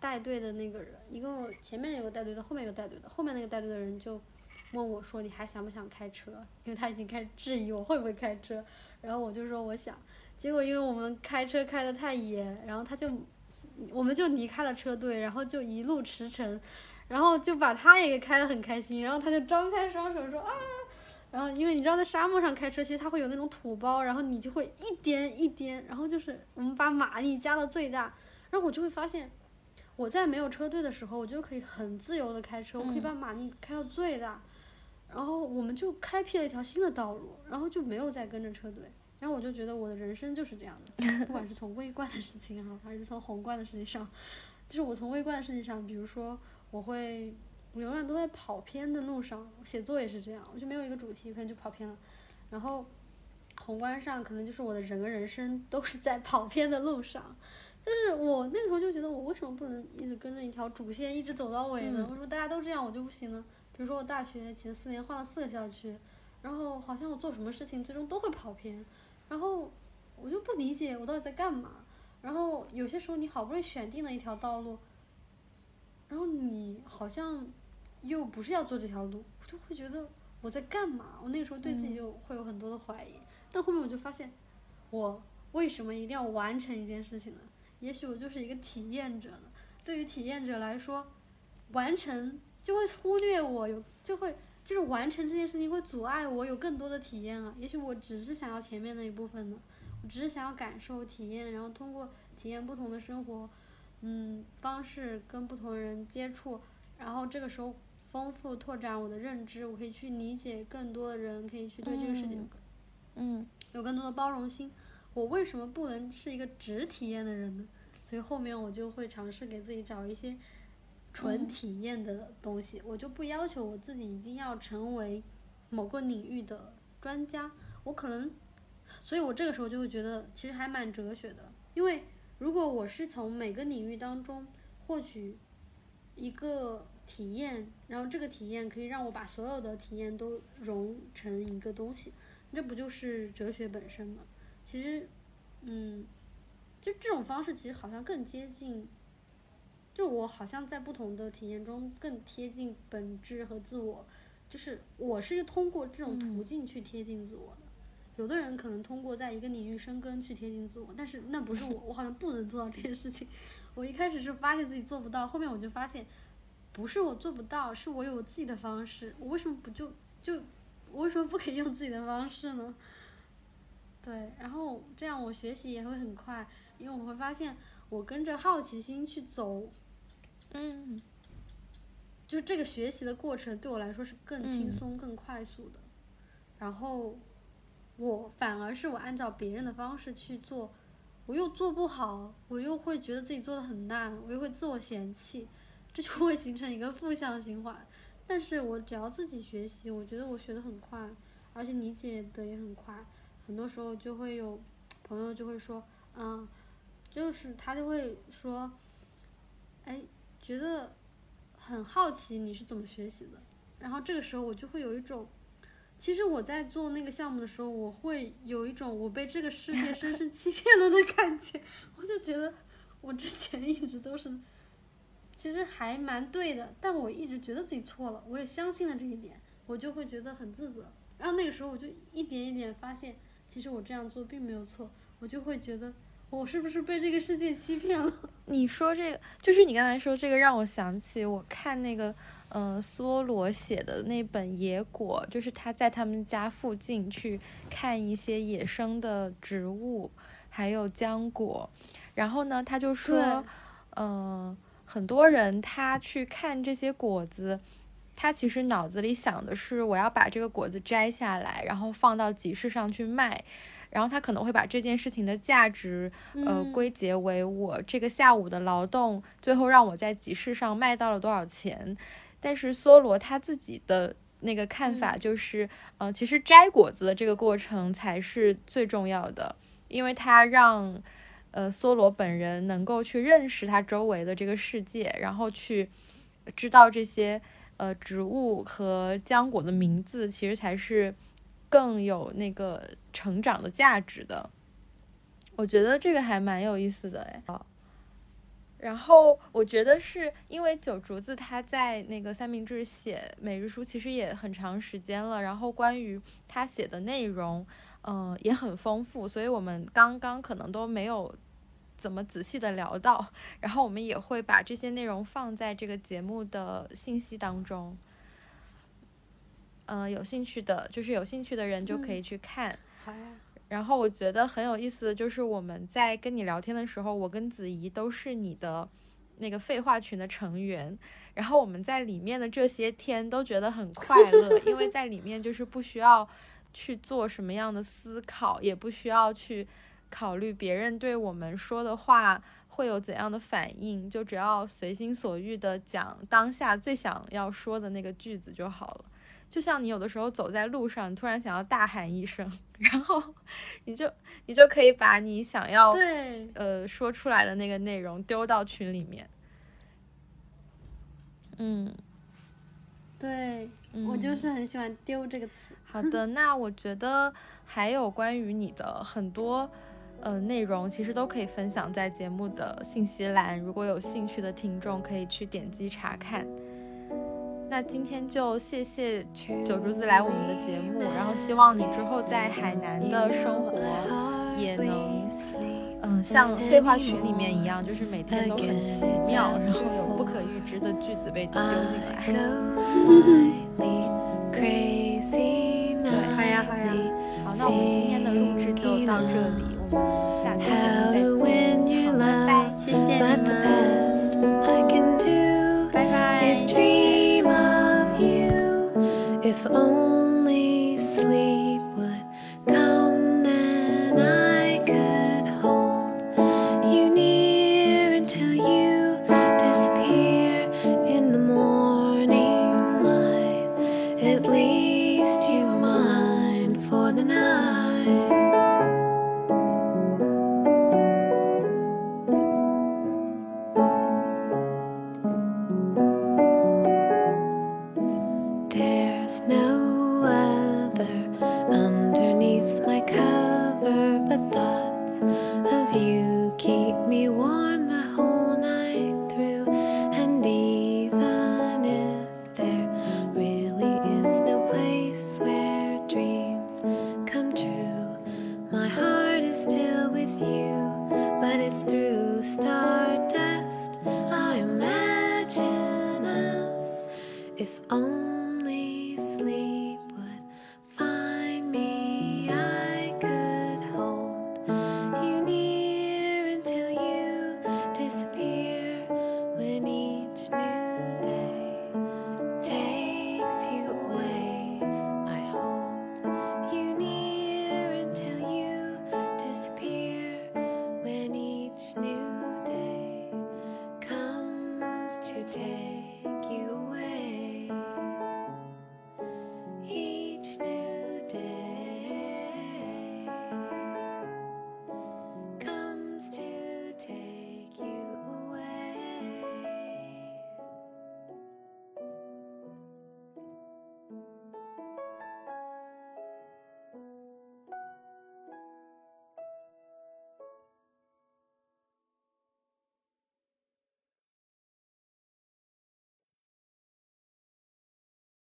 带队的那个人，一共前面有个带队的，后面有个带队的，后面那个带队的人就。问我说：“你还想不想开车？”因为他已经开始质疑我会不会开车，然后我就说我想。结果因为我们开车开的太野，然后他就，我们就离开了车队，然后就一路驰骋，然后就把他也给开得很开心，然后他就张开双手说啊，然后因为你知道在沙漠上开车，其实它会有那种土包，然后你就会一颠一颠，然后就是我们把马力加到最大，然后我就会发现，我在没有车队的时候，我就可以很自由的开车，我可以把马力开到最大。然后我们就开辟了一条新的道路，然后就没有再跟着车队。然后我就觉得我的人生就是这样的，不管是从微观的事情哈，还是从宏观的事情上，就是我从微观的事情上，比如说我会，我永远都在跑偏的路上，写作也是这样，我就没有一个主题，可能就跑偏了。然后宏观上可能就是我的整个人生都是在跑偏的路上，就是我那个时候就觉得我为什么不能一直跟着一条主线一直走到尾呢？为什么大家都这样我就不行呢？比如说我大学前四年换了四个校区，然后好像我做什么事情最终都会跑偏，然后我就不理解我到底在干嘛。然后有些时候你好不容易选定了一条道路，然后你好像又不是要做这条路，我就会觉得我在干嘛？我那个时候对自己就会有很多的怀疑。但后面我就发现，我为什么一定要完成一件事情呢？也许我就是一个体验者呢。对于体验者来说，完成。就会忽略我有，就会就是完成这件事情会阻碍我有更多的体验啊。也许我只是想要前面那一部分的，我只是想要感受体验，然后通过体验不同的生活，嗯，方式跟不同人接触，然后这个时候丰富拓展我的认知，我可以去理解更多的人，可以去对这个世界，嗯，有更多的包容心。我为什么不能是一个只体验的人呢？所以后面我就会尝试给自己找一些。纯体验的东西，我就不要求我自己一定要成为某个领域的专家。我可能，所以我这个时候就会觉得，其实还蛮哲学的。因为如果我是从每个领域当中获取一个体验，然后这个体验可以让我把所有的体验都融成一个东西，这不就是哲学本身吗？其实，嗯，就这种方式其实好像更接近。就我好像在不同的体验中更贴近本质和自我，就是我是通过这种途径去贴近自我的。有的人可能通过在一个领域深耕去贴近自我，但是那不是我，我好像不能做到这件事情。我一开始是发现自己做不到，后面我就发现，不是我做不到，是我有自己的方式。我为什么不就就我为什么不可以用自己的方式呢？对，然后这样我学习也会很快，因为我会发现我跟着好奇心去走。嗯，就是这个学习的过程对我来说是更轻松、更快速的。然后我反而是我按照别人的方式去做，我又做不好，我又会觉得自己做的很烂，我又会自我嫌弃，这就会形成一个负向循环。但是我只要自己学习，我觉得我学的很快，而且理解的也很快。很多时候就会有朋友就会说，嗯，就是他就会说，哎。觉得很好奇你是怎么学习的，然后这个时候我就会有一种，其实我在做那个项目的时候，我会有一种我被这个世界深深欺骗了的感觉。我就觉得我之前一直都是，其实还蛮对的，但我一直觉得自己错了，我也相信了这一点，我就会觉得很自责。然后那个时候我就一点一点发现，其实我这样做并没有错，我就会觉得。我是不是被这个世界欺骗了？你说这个，就是你刚才说这个，让我想起我看那个，呃，梭罗写的那本《野果》，就是他在他们家附近去看一些野生的植物，还有浆果。然后呢，他就说对，嗯、很多人他去看这些果子，他其实脑子里想的是我要把这个果子摘下来，然后放到集市上去卖。然后他可能会把这件事情的价值，呃，嗯归结为我这个下午的劳动，最后让我在集市上卖到了多少钱。但是梭罗他自己的那个看法就是，呃，其实摘果子的这个过程才是最重要的，因为他让呃梭罗本人能够去认识他周围的这个世界，然后去知道这些呃植物和浆果的名字，其实才是更有那个成长的价值的。我觉得这个还蛮有意思的哎。然后我觉得是因为九竹子他在那个三明治写每日书其实也很长时间了，然后关于他写的内容，嗯、也很丰富，所以我们刚刚可能都没有怎么仔细的聊到，然后我们也会把这些内容放在这个节目的信息当中。嗯、有兴趣的，就是有兴趣的人就可以去看。好呀，然后我觉得很有意思的就是我们在跟你聊天的时候，我跟子怡都是你的那个废话群的成员，然后我们在里面的这些天都觉得很快乐，因为在里面就是不需要去做什么样的思考，也不需要去考虑别人对我们说的话会有怎样的反应，就只要随心所欲的讲当下最想要说的那个句子就好了。就像你有的时候走在路上，你突然想要大喊一声，然后 你就你就可以把你想要对，呃说出来的那个内容丢到群里面。嗯，对嗯我就是很喜欢“丢”这个词。好的，那我觉得还有关于你的很多呃内容，其实都可以分享在节目的信息栏，如果有兴趣的听众可以去点击查看。那今天就谢谢九竹子来我们的节目，然后希望你之后在海南的生活也能，嗯、像废话群里面一样，就是每天都很奇妙，然后有不可预知的句子被丢进来。好呀，好呀，好，那我们今天的录制就到这里，我们下次节目再见，拜拜。谢谢你们，